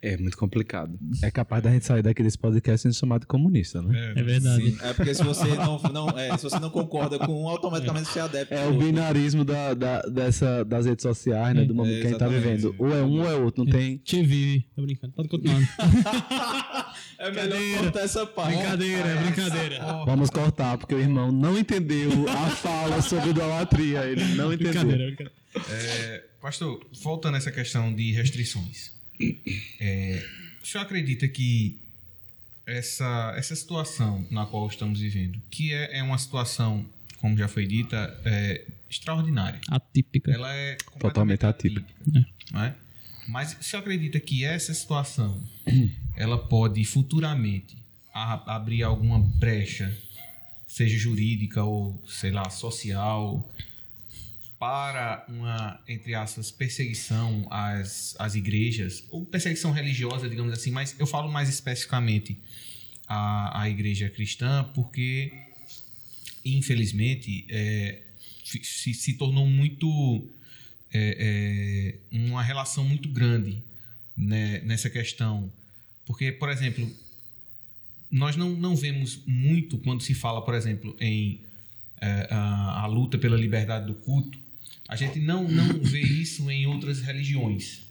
É muito complicado. É capaz da gente sair daqui desse podcast sendo chamado de comunista, né? É, é verdade. Sim. É porque se você não, não, é, se você não concorda com um, automaticamente você é adepto. É o binarismo da, da, dessa, das redes sociais, né? Do momento é, que a gente tá vivendo. Ou é um ou é outro, não tem. Te vive. Tô brincando. Pode continuar. <laughs> é melhor cortar essa parte. Brincadeira, é brincadeira. Vamos cortar, porque o irmão não entendeu a fala sobre idolatria. Ele não entendeu. Brincadeira, brincadeira. É, pastor, voltando a essa questão de restrições. É, o senhor acredita que essa, essa situação na qual estamos vivendo, que é, é uma situação, como já foi dita, é, extraordinária. Atípica. Ela é totalmente atípica. atípica é. Mas o senhor acredita que essa situação ela pode futuramente a, abrir alguma brecha, seja jurídica ou, sei lá, social, para uma, entre aspas, perseguição às, às igrejas, ou perseguição religiosa, digamos assim, mas eu falo mais especificamente à, à igreja cristã, porque, infelizmente, é, se, se tornou muito. É, é, uma relação muito grande né, nessa questão. Porque, por exemplo, nós não, não vemos muito quando se fala, por exemplo, em é, a, a, luta pela liberdade do culto, a gente não, não vê isso em outras religiões.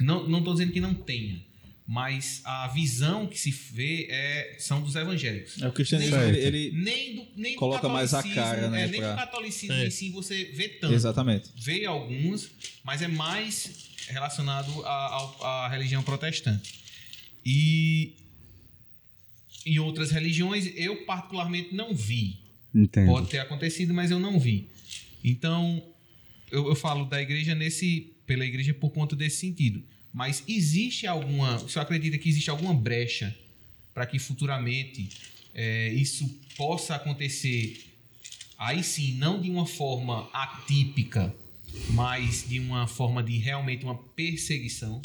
Não estou dizendo que não tenha, mas a visão que se vê é, são dos evangélicos. É o cristianismo, nem, ele, nem do, nem coloca mais a cara, né? É, nem pra... do catolicismo é. em si você vê tanto. Exatamente. Vê alguns, mas é mais relacionado à religião protestante. E em outras religiões eu particularmente não vi. Entendo. Pode ter acontecido, mas eu não vi. Então, eu, eu falo da igreja nesse pela igreja por conta desse sentido. Mas existe alguma. O senhor acredita que existe alguma brecha para que futuramente é, isso possa acontecer? Aí sim, não de uma forma atípica, mas de uma forma de realmente uma perseguição?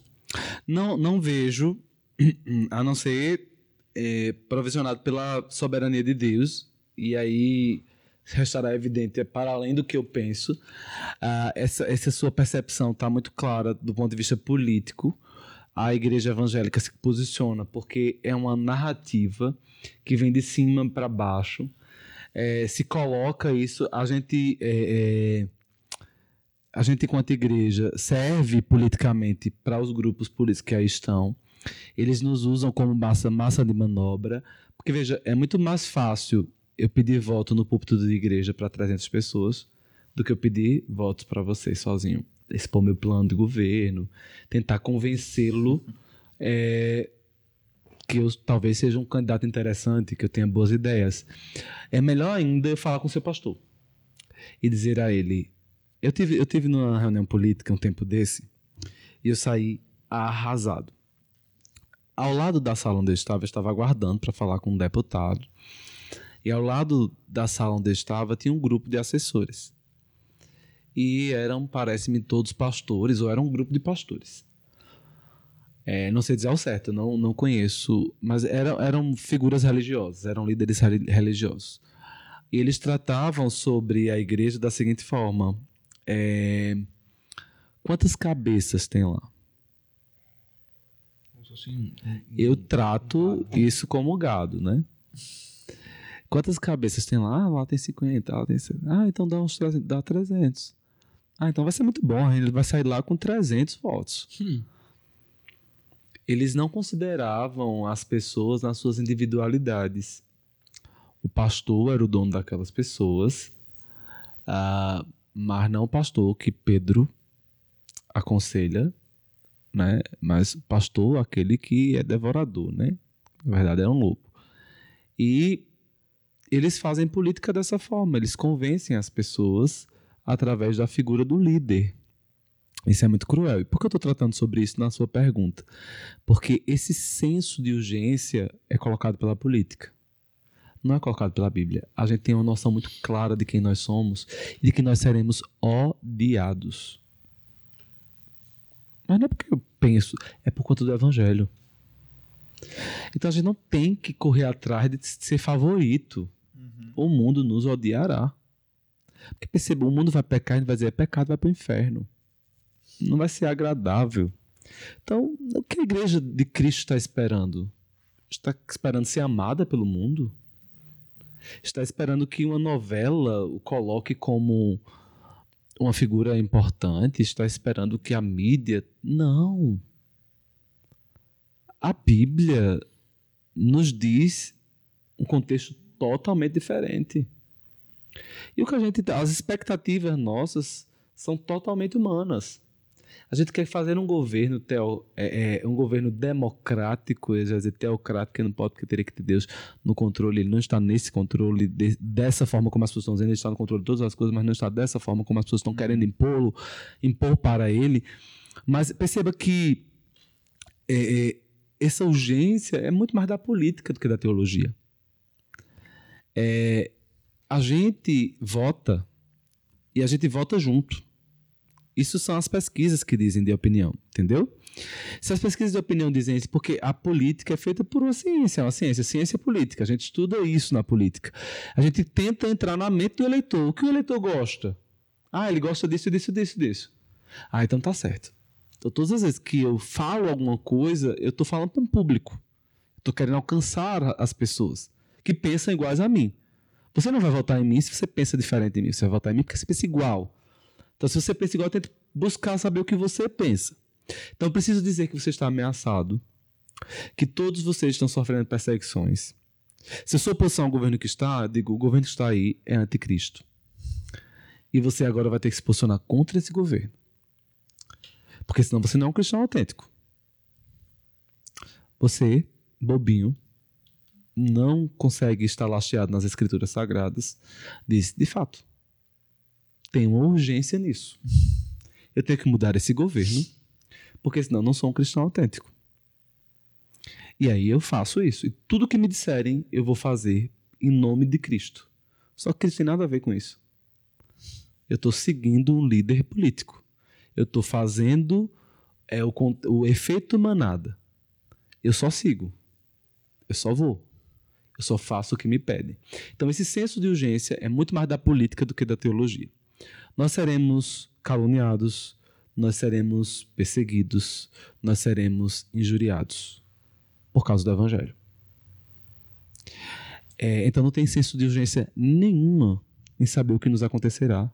Não, não vejo, <clears throat> a não ser é, provisionado pela soberania de Deus. E aí <laughs> restará evidente é para além do que eu penso. Uh, essa, essa sua percepção está muito clara do ponto de vista político. A igreja evangélica se posiciona porque é uma narrativa que vem de cima para baixo. É, se coloca isso, a gente, é, é, a gente enquanto igreja serve politicamente para os grupos políticos que aí estão. Eles nos usam como massa, massa de manobra, porque veja, é muito mais fácil eu pedir voto no púlpito da igreja para 300 pessoas do que eu pedir votos para você sozinho. Expor meu plano de governo, tentar convencê-lo é, que eu talvez seja um candidato interessante, que eu tenha boas ideias. É melhor ainda eu falar com o seu pastor e dizer a ele: eu tive, eu tive numa reunião política um tempo desse e eu saí arrasado. Ao lado da sala onde eu estava, eu estava aguardando para falar com um deputado e ao lado da sala onde eu estava tinha um grupo de assessores. E eram, parece-me, todos pastores, ou era um grupo de pastores. É, não sei dizer ao certo, não, não conheço, mas eram, eram figuras religiosas, eram líderes religiosos. E eles tratavam sobre a igreja da seguinte forma: é, quantas cabeças tem lá? Eu trato isso como gado, né? Quantas cabeças tem lá? Ah, lá tem 50, lá tem 50. Ah, então dá uns 300, dá 300. Ah, então vai ser muito bom, ele vai sair lá com 300 votos. Hum. eles não consideravam as pessoas nas suas individualidades. O pastor era o dono daquelas pessoas, ah, mas não o pastor que Pedro aconselha, né? Mas o pastor, aquele que é devorador, né? Na verdade, é um lobo. E eles fazem política dessa forma, eles convencem as pessoas através da figura do líder. Isso é muito cruel. E por que eu estou tratando sobre isso na sua pergunta? Porque esse senso de urgência é colocado pela política. Não é colocado pela Bíblia. A gente tem uma noção muito clara de quem nós somos e de que nós seremos odiados. Mas não é porque eu penso, é por conta do Evangelho. Então a gente não tem que correr atrás de ser favorito. O mundo nos odiará. Porque perceba, o mundo vai pecar, a gente vai dizer é pecado, vai para o inferno não vai ser agradável. Então, o que a igreja de Cristo está esperando? Está esperando ser amada pelo mundo? Está esperando que uma novela o coloque como uma figura importante? Está esperando que a mídia. Não. A Bíblia nos diz um contexto totalmente diferente. E o que a gente. As expectativas nossas são totalmente humanas. A gente quer fazer um governo teo, é, é, um governo democrático, eu dizer teocrático, que não pode, porque teria que ter Deus no controle. Ele não está nesse controle de, dessa forma como as pessoas estão dizendo, ele está no controle de todas as coisas, mas não está dessa forma como as pessoas estão querendo impô-lo, impor para ele. Mas perceba que é, é, essa urgência é muito mais da política do que da teologia. É, a gente vota e a gente vota junto. Isso são as pesquisas que dizem de opinião, entendeu? Se as pesquisas de opinião dizem isso, porque a política é feita por uma ciência, uma ciência, ciência política. A gente estuda isso na política. A gente tenta entrar na mente do eleitor. O que o eleitor gosta? Ah, ele gosta disso, disso, disso, disso. Ah, então tá certo. Então, todas as vezes que eu falo alguma coisa, eu estou falando para um público. Estou querendo alcançar as pessoas que pensam iguais a mim. Você não vai votar em mim se você pensa diferente de mim. Você vai votar em mim porque você pensa igual. Então, se você pensa igual, tenta buscar saber o que você pensa. Então, preciso dizer que você está ameaçado, que todos vocês estão sofrendo perseguições. Se a sua posição ao governo que está, digo, o governo que está aí é anticristo. E você agora vai ter que se posicionar contra esse governo. Porque senão você não é um cristão autêntico. Você, bobinho, não consegue estar lasteado nas escrituras sagradas, diz, de fato, tem uma urgência nisso. Eu tenho que mudar esse governo, porque senão eu não sou um cristão autêntico. E aí eu faço isso. E tudo que me disserem, eu vou fazer em nome de Cristo. Só que isso tem nada a ver com isso. Eu estou seguindo um líder político. Eu estou fazendo é, o, o efeito manada. Eu só sigo. Eu só vou. Eu só faço o que me pedem. Então, esse senso de urgência é muito mais da política do que da teologia nós seremos caluniados, nós seremos perseguidos, nós seremos injuriados por causa do Evangelho. É, então não tem senso de urgência nenhuma em saber o que nos acontecerá.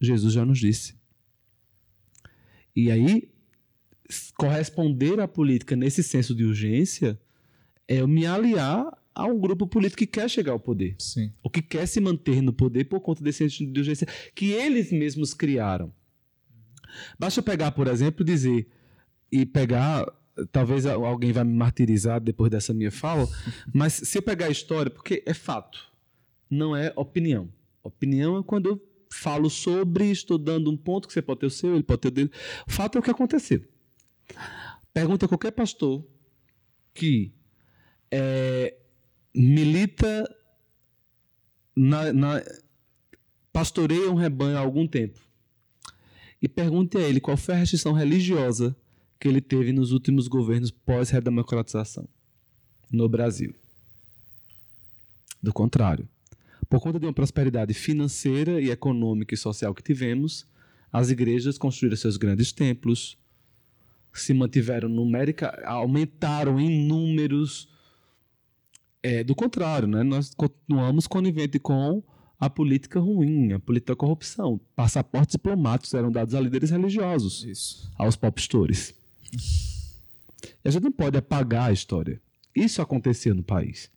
Jesus já nos disse. E aí, corresponder à política nesse senso de urgência é eu me aliar a um grupo político que quer chegar ao poder. Sim. Ou que quer se manter no poder por conta desse urgência que eles mesmos criaram. Basta pegar, por exemplo, dizer e pegar talvez alguém vai me martirizar depois dessa minha fala, <laughs> mas se eu pegar a história, porque é fato, não é opinião. Opinião é quando eu falo sobre, estou dando um ponto que você pode ter o seu, ele pode ter o dele. O fato é o que aconteceu. Pergunta a qualquer pastor que é, milita na, na, pastoreia um rebanho há algum tempo. E pergunte a ele qual foi a restrição religiosa que ele teve nos últimos governos pós-redemocratização no Brasil. Do contrário, por conta de uma prosperidade financeira e econômica e social que tivemos, as igrejas construíram seus grandes templos, se mantiveram numérica, aumentaram em números é, do contrário, né? nós continuamos conivente com a política ruim, a política da corrupção. Passaportes diplomáticos eram dados a líderes religiosos, Isso. aos popstores. E a gente não pode apagar a história. Isso acontecia no país.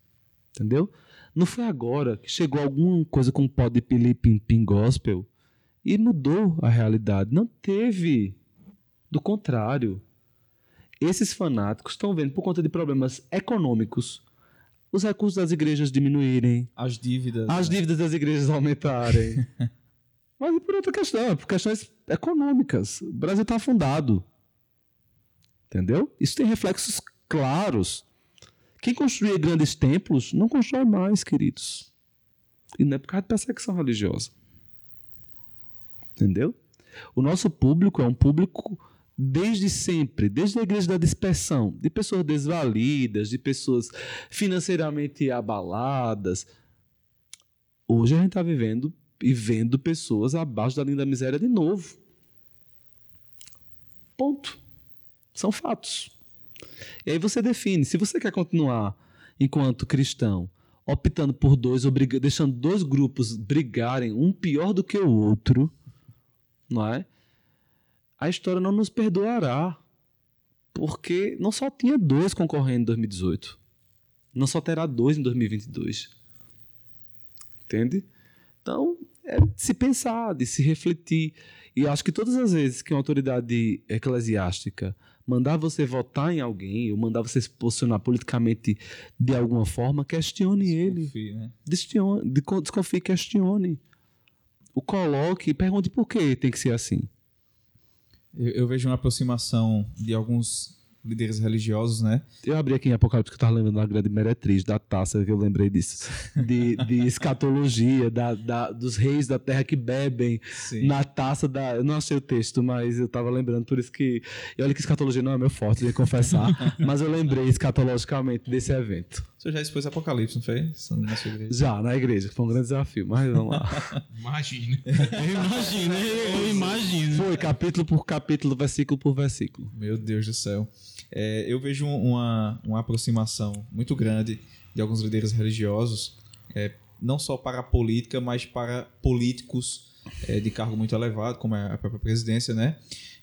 Entendeu? Não foi agora que chegou alguma coisa com pó de pim pim gospel e mudou a realidade. Não teve. Do contrário. Esses fanáticos estão vendo, por conta de problemas econômicos, os recursos das igrejas diminuírem, As dívidas. as né? dívidas das igrejas aumentarem. <laughs> Mas e por outra questão, por questões econômicas. O Brasil está afundado. Entendeu? Isso tem reflexos claros. Quem construía grandes templos não constrói mais, queridos. E não é por causa de perseguição religiosa. Entendeu? O nosso público é um público desde sempre, desde a igreja da dispersão, de pessoas desvalidas, de pessoas financeiramente abaladas. Hoje a gente está vivendo e vendo pessoas abaixo da linha da miséria de novo. Ponto. São fatos. E aí você define, se você quer continuar enquanto cristão, optando por dois, deixando dois grupos brigarem, um pior do que o outro, não é? A história não nos perdoará. Porque não só tinha dois concorrendo em 2018. Não só terá dois em 2022. Entende? Então, é de se pensar, de se refletir. E acho que todas as vezes que uma autoridade eclesiástica mandar você votar em alguém, ou mandar você se posicionar politicamente de alguma forma, questione ele. Confio, né? Destione- de- Desconfie, questione. O coloque e pergunte por que tem que ser assim. Eu, eu vejo uma aproximação de alguns líderes religiosos, né? Eu abri aqui em Apocalipse que eu estava lembrando da grande meretriz, da taça, que eu lembrei disso. De, de <laughs> escatologia, da, da- dos reis da terra que bebem Sim. na taça da. Eu não achei o texto, mas eu estava lembrando, por isso que. E olha que escatologia não é meu forte, que confessar. <laughs> mas eu lembrei escatologicamente desse evento. Você já expôs Apocalipse, não foi? Na sua igreja. Já, na igreja, que foi um grande desafio, mas vamos lá. <laughs> Imagina. Eu imagino, eu imagino. Foi capítulo por capítulo, versículo por versículo. Meu Deus do céu. É, eu vejo uma, uma aproximação muito grande de alguns líderes religiosos, é, não só para a política, mas para políticos é, de cargo muito elevado, como é a própria presidência, né?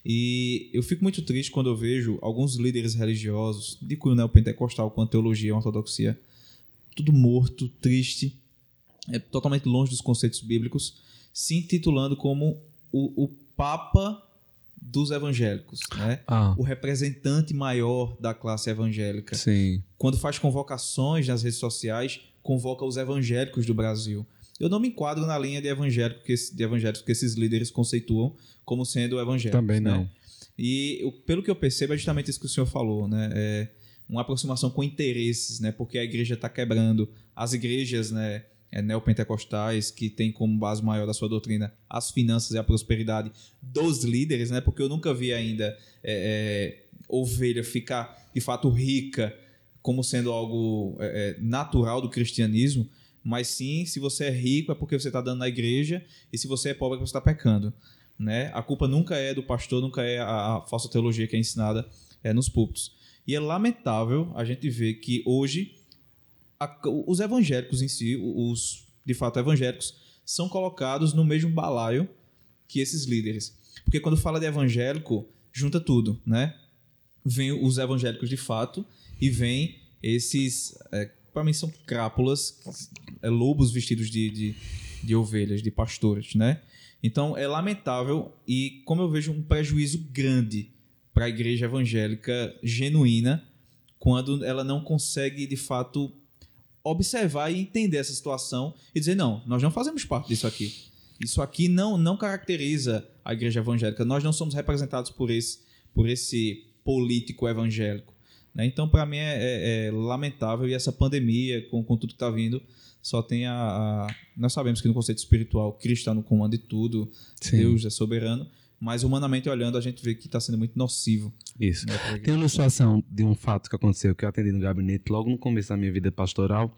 E eu fico muito triste quando eu vejo alguns líderes religiosos, de cunho neopentecostal, quanto teologia, ortodoxia, tudo morto, triste, é, totalmente longe dos conceitos bíblicos, se intitulando como o, o Papa dos evangélicos, né? Ah, o representante maior da classe evangélica. sim. Quando faz convocações nas redes sociais, convoca os evangélicos do Brasil. Eu não me enquadro na linha de evangélico que, de evangélicos que esses líderes conceituam como sendo evangélicos. Também né? não. E o- pelo que eu percebo é justamente isso que o senhor falou, né? É uma aproximação com interesses, né? Porque a igreja está quebrando. As igrejas, né? É, neopentecostais que tem como base maior da sua doutrina as finanças e a prosperidade dos líderes, né? Porque eu nunca vi ainda é, é, ovelha ficar de fato rica como sendo algo é, é, natural do cristianismo, mas sim, se você é rico é porque você está dando na igreja e se você é pobre é porque você está pecando. Né? A culpa nunca é do pastor, nunca é a, a falsa teologia que é ensinada é, nos púlpitos. E é lamentável a gente ver que hoje a- os evangélicos em si, os de fato evangélicos, são colocados no mesmo balaio que esses líderes. Porque quando fala de evangélico, junta tudo, né? Vem os evangélicos de fato e vem esses, é, para mim são crápulas, é, lobos vestidos de, de, de ovelhas, de pastores, né? Então é lamentável e como eu vejo um prejuízo grande para a igreja evangélica genuína quando ela não consegue de fato observar e entender essa situação e dizer não, nós não fazemos parte disso aqui. Isso aqui não não caracteriza a igreja evangélica. Nós não somos representados por esse por esse político evangélico. né? Então, para mim, é, é- é lamentável e essa pandemia, com, com tudo que está vindo, só tem a, a- Nós sabemos que no conceito espiritual, Cristo está no comando de tudo, Sim. Deus é soberano, mas humanamente olhando, a gente vê que está sendo muito nocivo. Isso. né. Tem uma ilustração de um fato que aconteceu que eu atendi no gabinete logo no começo da minha vida pastoral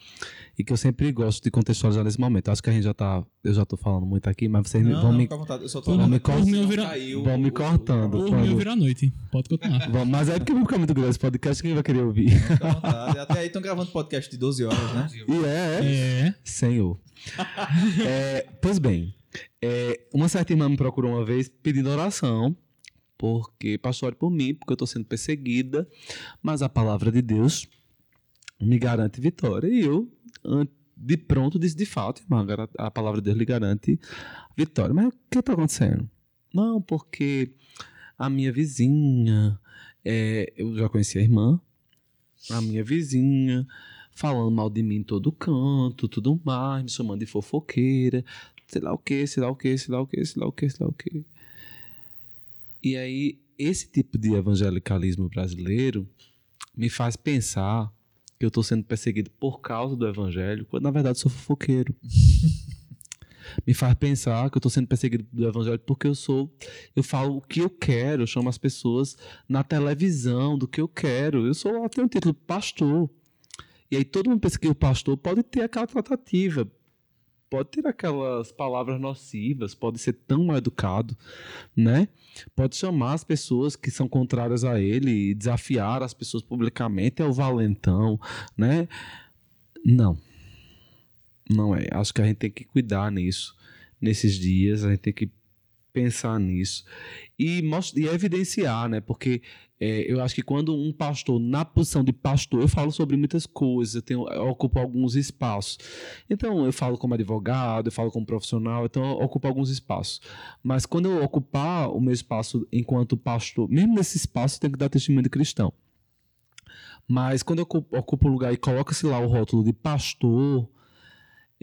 e que eu sempre gosto de contextualizar nesse momento. Acho que a gente já tá, eu já tô falando muito aqui, mas vocês me- Não, vão não, me fica à vontade. Eu só tô Vão me cor- não vão me- caiu vão me o- cortando. o- Quando- mim, vira noite. Pode continuar. <laughs> Bom, mas é porque vai ficar muito grande esse podcast, quem vai querer ouvir? Fica à vontade. Até aí estão gravando podcast de 12 horas, né? E é, é. É. Senhor. <laughs> É, pois bem, é, uma certa irmã me procurou uma vez pedindo oração porque, pastor, por mim, porque eu estou sendo perseguida, mas a palavra de Deus me garante vitória. E eu, de pronto, disse, de fato, irmã, a palavra de Deus lhe garante vitória. Mas o que está acontecendo? Não, porque a minha vizinha, é, eu já conheci a irmã, a minha vizinha, falando mal de mim em todo canto, tudo mais, me chamando de fofoqueira, sei lá o que, sei lá o que, sei lá o que, sei lá o que, sei lá o que. E aí, esse tipo de evangelicalismo brasileiro me faz pensar que eu estou sendo perseguido por causa do evangelho, quando na verdade sou fofoqueiro. <laughs> me faz pensar que eu estou sendo perseguido do evangelho porque eu sou, eu falo o que eu quero, eu chamo as pessoas na televisão do que eu quero. Eu sou, eu tenho um título pastor. E aí todo mundo pensa que o pastor pode ter aquela tratativa, pode ter aquelas palavras nocivas, pode ser tão mal educado, né? Pode chamar as pessoas que são contrárias a ele e desafiar as pessoas publicamente, é o valentão, né? Não. Não é. Acho que a gente tem que cuidar nisso, nesses dias, a gente tem que pensar nisso e, e evidenciar, né? Porque é, eu acho que quando um pastor, na posição de pastor, eu falo sobre muitas coisas, eu, tenho, eu ocupo alguns espaços. Então, eu falo como advogado, eu falo como profissional, então eu ocupo alguns espaços. Mas quando eu ocupar o meu espaço enquanto pastor, mesmo nesse espaço, eu tenho que dar testemunho de cristão. Mas quando eu ocupo o lugar e coloca-se lá o rótulo de pastor,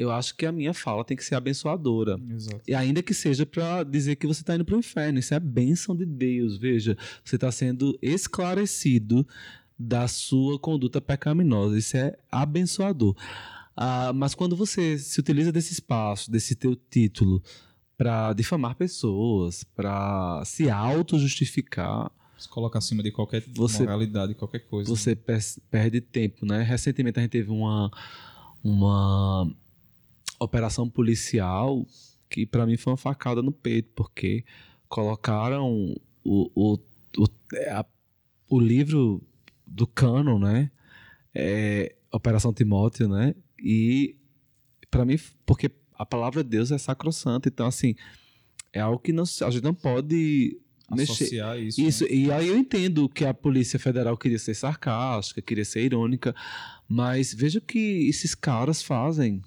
eu acho que a minha fala tem que ser abençoadora. Exato. E ainda que seja para dizer que você está indo para o inferno. Isso é bênção de Deus. Veja, você está sendo esclarecido da sua conduta pecaminosa. Isso é abençoador. Ah, mas quando você se utiliza desse espaço, desse teu título, para difamar pessoas, para se auto-justificar, Se coloca acima de qualquer Você- moralidade, qualquer coisa. você per- perde tempo, né? Recentemente a gente teve uma, uma operação policial que para mim foi uma facada no peito, porque colocaram o, o, o, a- o livro do Canon, né? É, Operação Timóteo, né? E para mim, porque a palavra de Deus é sacrossanta, então assim, é algo que não, a gente não pode mexer. Associar isso. Isso, né? e aí eu entendo que a Polícia Federal queria ser sarcástica, queria ser irônica, mas veja o que esses caras fazem,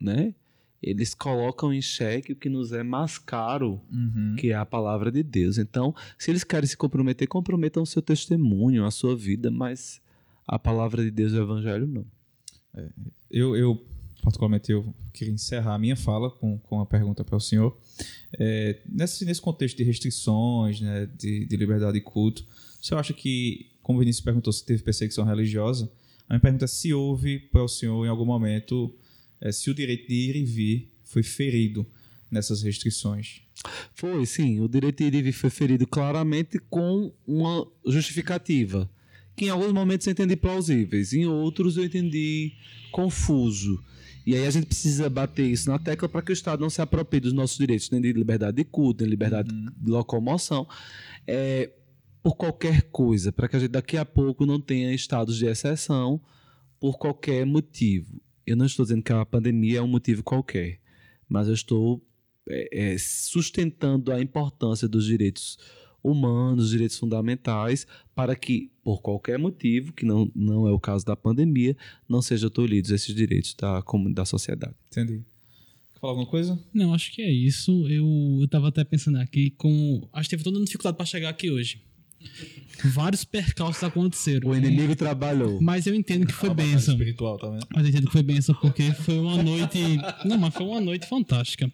né? Eles colocam em xeque o que nos é mais caro, Uhum. que é a palavra de Deus. Então, se eles querem se comprometer, comprometam o seu testemunho, a sua vida, mas a palavra de Deus e o evangelho não. Eu, eu, particularmente, eu queria encerrar a minha fala com, com uma pergunta para o senhor. É, nesse, nesse contexto de restrições, né, de, de liberdade de culto, o senhor acha que, como o Vinícius perguntou se teve perseguição religiosa, a minha pergunta é se houve para o senhor, em algum momento, é, se o direito de ir e vir foi ferido nessas restrições. Foi, sim. O direito de ir e vir foi ferido claramente com uma justificativa. Que em alguns momentos eu entendi plausíveis, em outros eu entendi confuso. E aí a gente precisa bater isso na tecla para que o Estado não se aproprie dos nossos direitos, nem de liberdade de culto, nem de liberdade de locomoção, é, por qualquer coisa, para que a gente daqui a pouco não tenha estados de exceção por qualquer motivo. Eu não estou dizendo que a pandemia é um motivo qualquer, mas eu estou é, é, sustentando a importância dos direitos humanos, dos direitos fundamentais, para que, por qualquer motivo, que não, não é o caso da pandemia, não sejam tolhidos esses direitos da, da sociedade. Entendi. Quer falar alguma coisa? Não, acho que é isso. Eu, eu tava até pensando aqui com. Acho que teve toda uma dificuldade para chegar aqui hoje. Vários percalços aconteceram. O inimigo trabalhou. Mas eu entendo que foi bênção. espiritual, vendo? Mas eu entendo que foi bênção porque foi uma noite. Não, mas foi uma noite fantástica.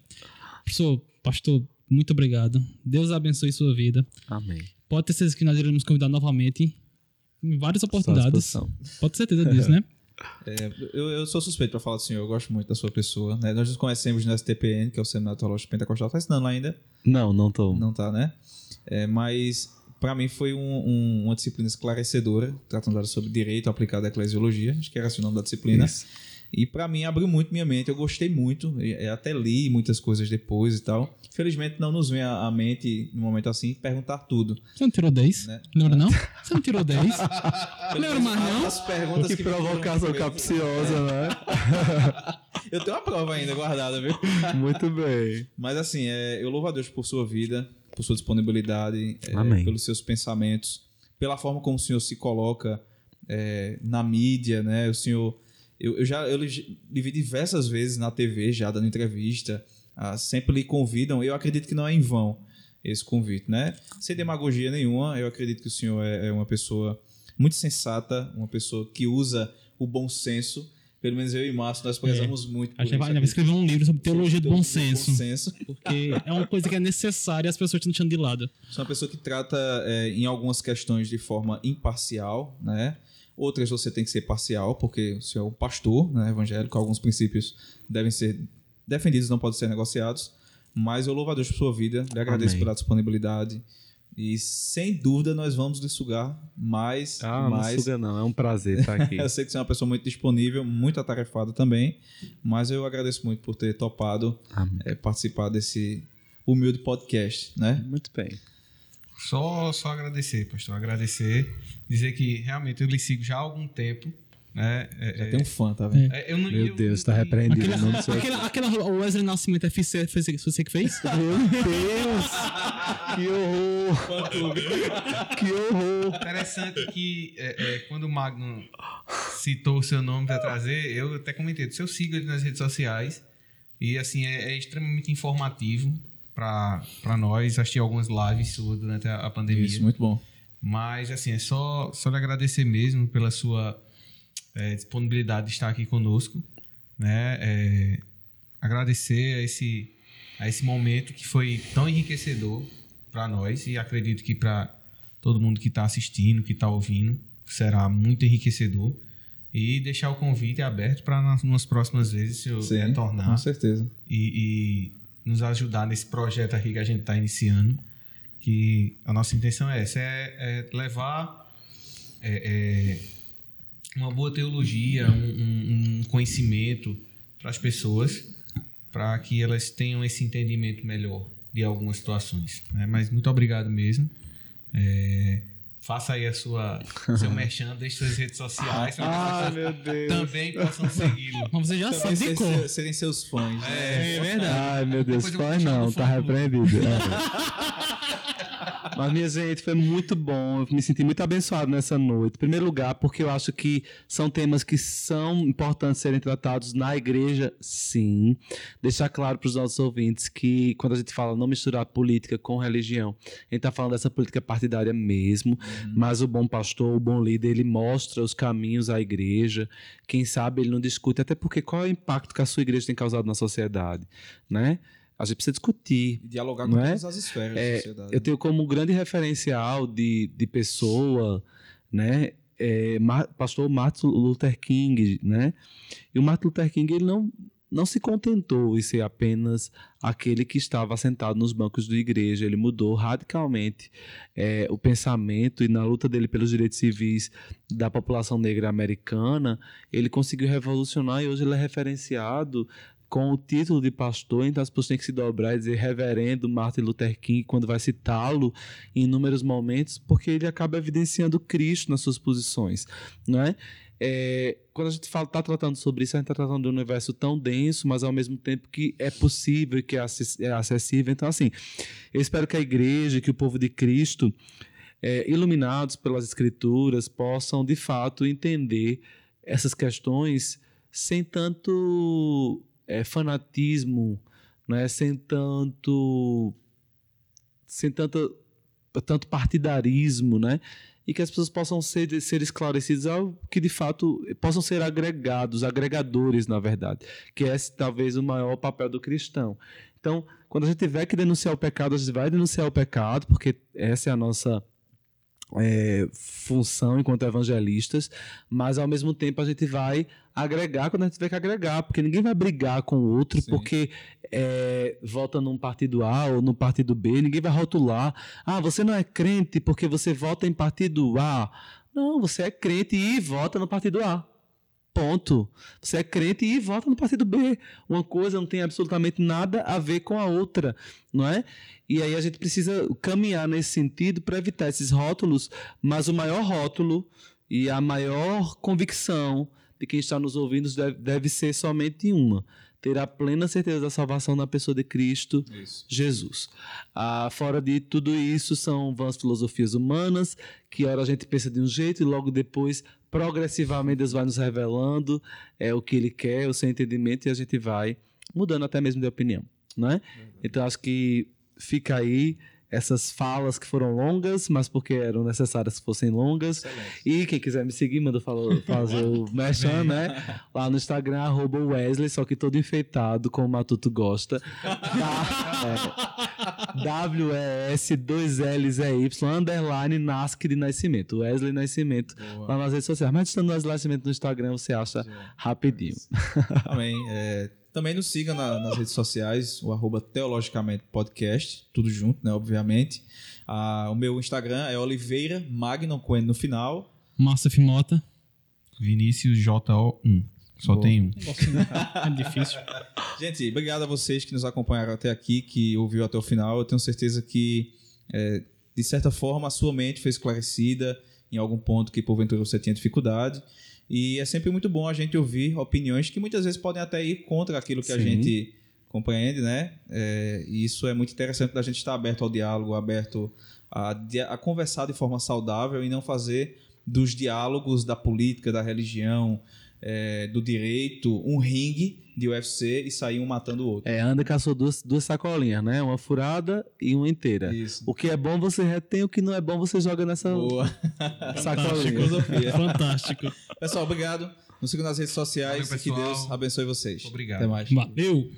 Professor, pastor, muito obrigado. Deus abençoe sua vida. Amém. Pode ter certeza que nós iremos convidar novamente em várias oportunidades. Pode ter certeza disso, né? <laughs> Eu, eu sou suspeito para falar do senhor, eu gosto muito da sua pessoa. Né? Nós nos conhecemos no STPN, que é o Seminário Teológico Pentecostal. Tá ensinando lá ainda? Não, não tô. Não tá, né? É, mas para mim foi um- um- uma disciplina esclarecedora, tratando sobre direito aplicado à eclesiologia, acho que era esse o nome da disciplina. Isso. E para mim abriu muito minha mente, eu gostei muito, e- e até li muitas coisas depois e tal. Felizmente não nos vem à à mente, num momento assim, perguntar tudo. Você não tirou 10? Né? Lembra não? Você não tirou 10? <laughs> Lembra mais não? As perguntas Que que provocação capciosa, né? <laughs> Eu tenho uma prova ainda guardada, viu? Muito bem. Mas assim, é, eu louvo a Deus por sua vida, por sua disponibilidade, é, pelos seus pensamentos, pela forma como o senhor se coloca é, na mídia, né? O senhor, eu, eu já eu lhe lhe vi diversas vezes na TV já dando entrevista, ah, sempre lhe convidam. Eu acredito que não é em vão esse convite, né? Sem demagogia nenhuma, eu acredito que o senhor é, é uma pessoa muito sensata, uma pessoa que usa o bom senso. Pelo menos eu e Márcio, nós prezamos muito por A gente vai, vai escrever um livro sobre teologia do bom Bom senso. senso. Porque é uma coisa que é necessária e as pessoas estão deixando de lado. Sou uma pessoa que trata é, em algumas questões de forma imparcial, né? Outras você tem que ser parcial, porque o senhor é um pastor né, evangélico, alguns princípios devem ser defendidos, não podem ser negociados. Mas eu louvo a Deus por sua vida, lhe agradeço Amém. pela disponibilidade. E sem dúvida nós vamos lhe sugar mais Ah, e não mais. suga não, é um prazer estar aqui. <laughs> Eu sei que você é uma pessoa muito disponível, muito atarefada também, mas eu agradeço muito por ter topado é, participar desse humilde podcast, né? Muito bem. Só, só agradecer, pastor. Agradecer. Dizer que realmente eu lhe sigo já há algum tempo. Né? É, Já é, tem um fã, tá vendo? é, eu não, Meu eu- Deus, tá eu- repreendido. Aquele, em nome do Senhor. <laughs> aquele, aquela o Wesley Nascimento FC foi você- foi você que fez? Meu Deus! Que horror! <laughs> que horror! Interessante que é, é, quando o Magno citou o seu nome para trazer, eu até comentei, se eu sigo ele nas redes sociais e assim é, é extremamente informativo para nós. Assisti algumas lives suas durante a, a pandemia. Isso, muito bom. Mas, assim, é só, só lhe agradecer mesmo pela sua é, disponibilidade de estar aqui conosco. Né? É, agradecer a esse, a esse momento que foi tão enriquecedor para nós e acredito que para todo mundo que está assistindo, que está ouvindo, será muito enriquecedor. E deixar o convite aberto para nas, nas próximas vezes, se eu Sim, retornar com certeza. e, e nos ajudar nesse projeto aqui que a gente está iniciando. Que a nossa intenção é essa: é, é levar é, é, uma boa teologia, um, um- um conhecimento para as pessoas, para que elas tenham esse entendimento melhor de algumas situações. né? Mas muito obrigado mesmo. É, faça aí a sua seu <laughs> merchan, deixe suas redes sociais para que as Ah, meu Deus! também possam segui-lo. Mas você já sabe cor. ser- serem seus fãs. né? É verdade. Ai, meu Deus, puxar não, tá repreendido. É. <laughs> Mas, minha gente, foi muito bom. Eu me senti muito abençoado nessa noite. Em primeiro lugar, porque eu acho que são temas que são importantes serem tratados na igreja, sim. Deixar claro para os nossos ouvintes que quando a gente fala não misturar política com religião, a gente está falando dessa política partidária mesmo. Mas o bom pastor, o bom líder, ele mostra os caminhos à igreja. Quem sabe ele não discute, até porque qual é o impacto que a sua igreja tem causado na sociedade, né? A gente precisa discutir. E dialogar com é? todas as esferas É, da sociedade. Eu tenho como grande referencial de, de pessoa, né? é, pastor Martin Luther King, né? E o Martin Luther King ele não não se contentou em ser apenas aquele que estava sentado nos bancos da igreja. Ele mudou radicalmente é, o pensamento e na luta dele pelos direitos civis da população negra americana, ele conseguiu revolucionar e hoje ele é referenciado com o título de pastor, então as pessoas têm que se dobrar e dizer reverendo Martin Luther King quando vai citá-lo em inúmeros momentos, porque ele acaba evidenciando Cristo nas suas posições, não é? É, quando a gente está tratando sobre isso, a gente está tratando de um universo tão denso, mas ao mesmo tempo que é possível e que é é acessível. Então, assim, eu espero que a igreja, que o povo de Cristo, é, iluminados pelas escrituras, possam de fato entender essas questões sem tanto é, fanatismo, né? sem tanto sem tanto, tanto partidarismo, né? E que as pessoas possam ser, ser esclarecidas ao que de fato possam ser agregados, agregadores, na verdade, que esse talvez o maior papel do cristão. Então, quando a gente tiver que denunciar o pecado, a gente vai denunciar o pecado, porque essa é a nossa é, função enquanto evangelistas, mas ao mesmo tempo a gente vai agregar quando a gente tiver que agregar, porque ninguém vai brigar com o outro Sim. porque é, vota num partido A ou no partido B, ninguém vai rotular. Ah, você não é crente porque você vota em partido A. Não, você é crente e vota no partido A. Ponto. Você é crente e vota no partido B. Uma coisa não tem absolutamente nada a ver com a outra, não é? E aí a gente precisa caminhar nesse sentido para evitar esses rótulos, mas o maior rótulo e a maior convicção de quem está nos ouvindo deve, deve ser somente uma. ter a plena certeza da salvação na pessoa de Cristo Isso. Jesus. Ah, fora de tudo isso, são vãs filosofias humanas, que ora a gente pensa de um jeito e logo depois, progressivamente, Deus vai nos revelando é, o que Ele quer, o seu entendimento, e a gente vai mudando até mesmo de opinião. Não é? Então, acho que fica aí essas falas que foram longas, mas porque eram necessárias que fossem longas. Excelente. E quem quiser me seguir, manda falo- fazer o <laughs> merchan, né? Lá no Instagram, arroba Wesley, só que todo enfeitado, como o Matuto gosta. Tá? É, W-E-S, dois L's é Y, underline, Nasc de Nascimento. Wesley Nascimento, Boa. lá nas redes sociais. Mas estando Wesley Nascimento no Instagram, você acha rapidinho. Amém. É, também nos siga na- nas redes sociais, o arroba Teologicamente Podcast, tudo junto, né? Obviamente. Ah, o meu Instagram é Oliveira Magnum com N no final. Márcia Fimota. Vinícius JO1. Só Boa. tem um. <laughs> É difícil. Gente, obrigado a vocês que nos acompanharam até aqui, que ouviu até o final. Eu tenho certeza que, é, de certa forma, a sua mente foi esclarecida em algum ponto que porventura você tinha dificuldade. E é sempre muito bom a gente ouvir opiniões que muitas vezes podem até ir contra aquilo que a Sim. gente compreende, né? É, e isso é muito interessante da gente estar aberto ao diálogo, aberto a, a conversar de forma saudável e não fazer dos diálogos da política, da religião, é, do direito, um ringue de UFC e sair um matando o outro. É, anda caçou duas, duas sacolinhas, né? Uma furada e uma inteira. Isso. O que é bom você retém, o que não é bom você joga nessa Boa. <laughs> sacolinha. Filosofia. Fantástico. Pessoal, obrigado. Nos sigam nas redes sociais Valeu, e que. Deus abençoe vocês. Obrigado. Até mais. Valeu.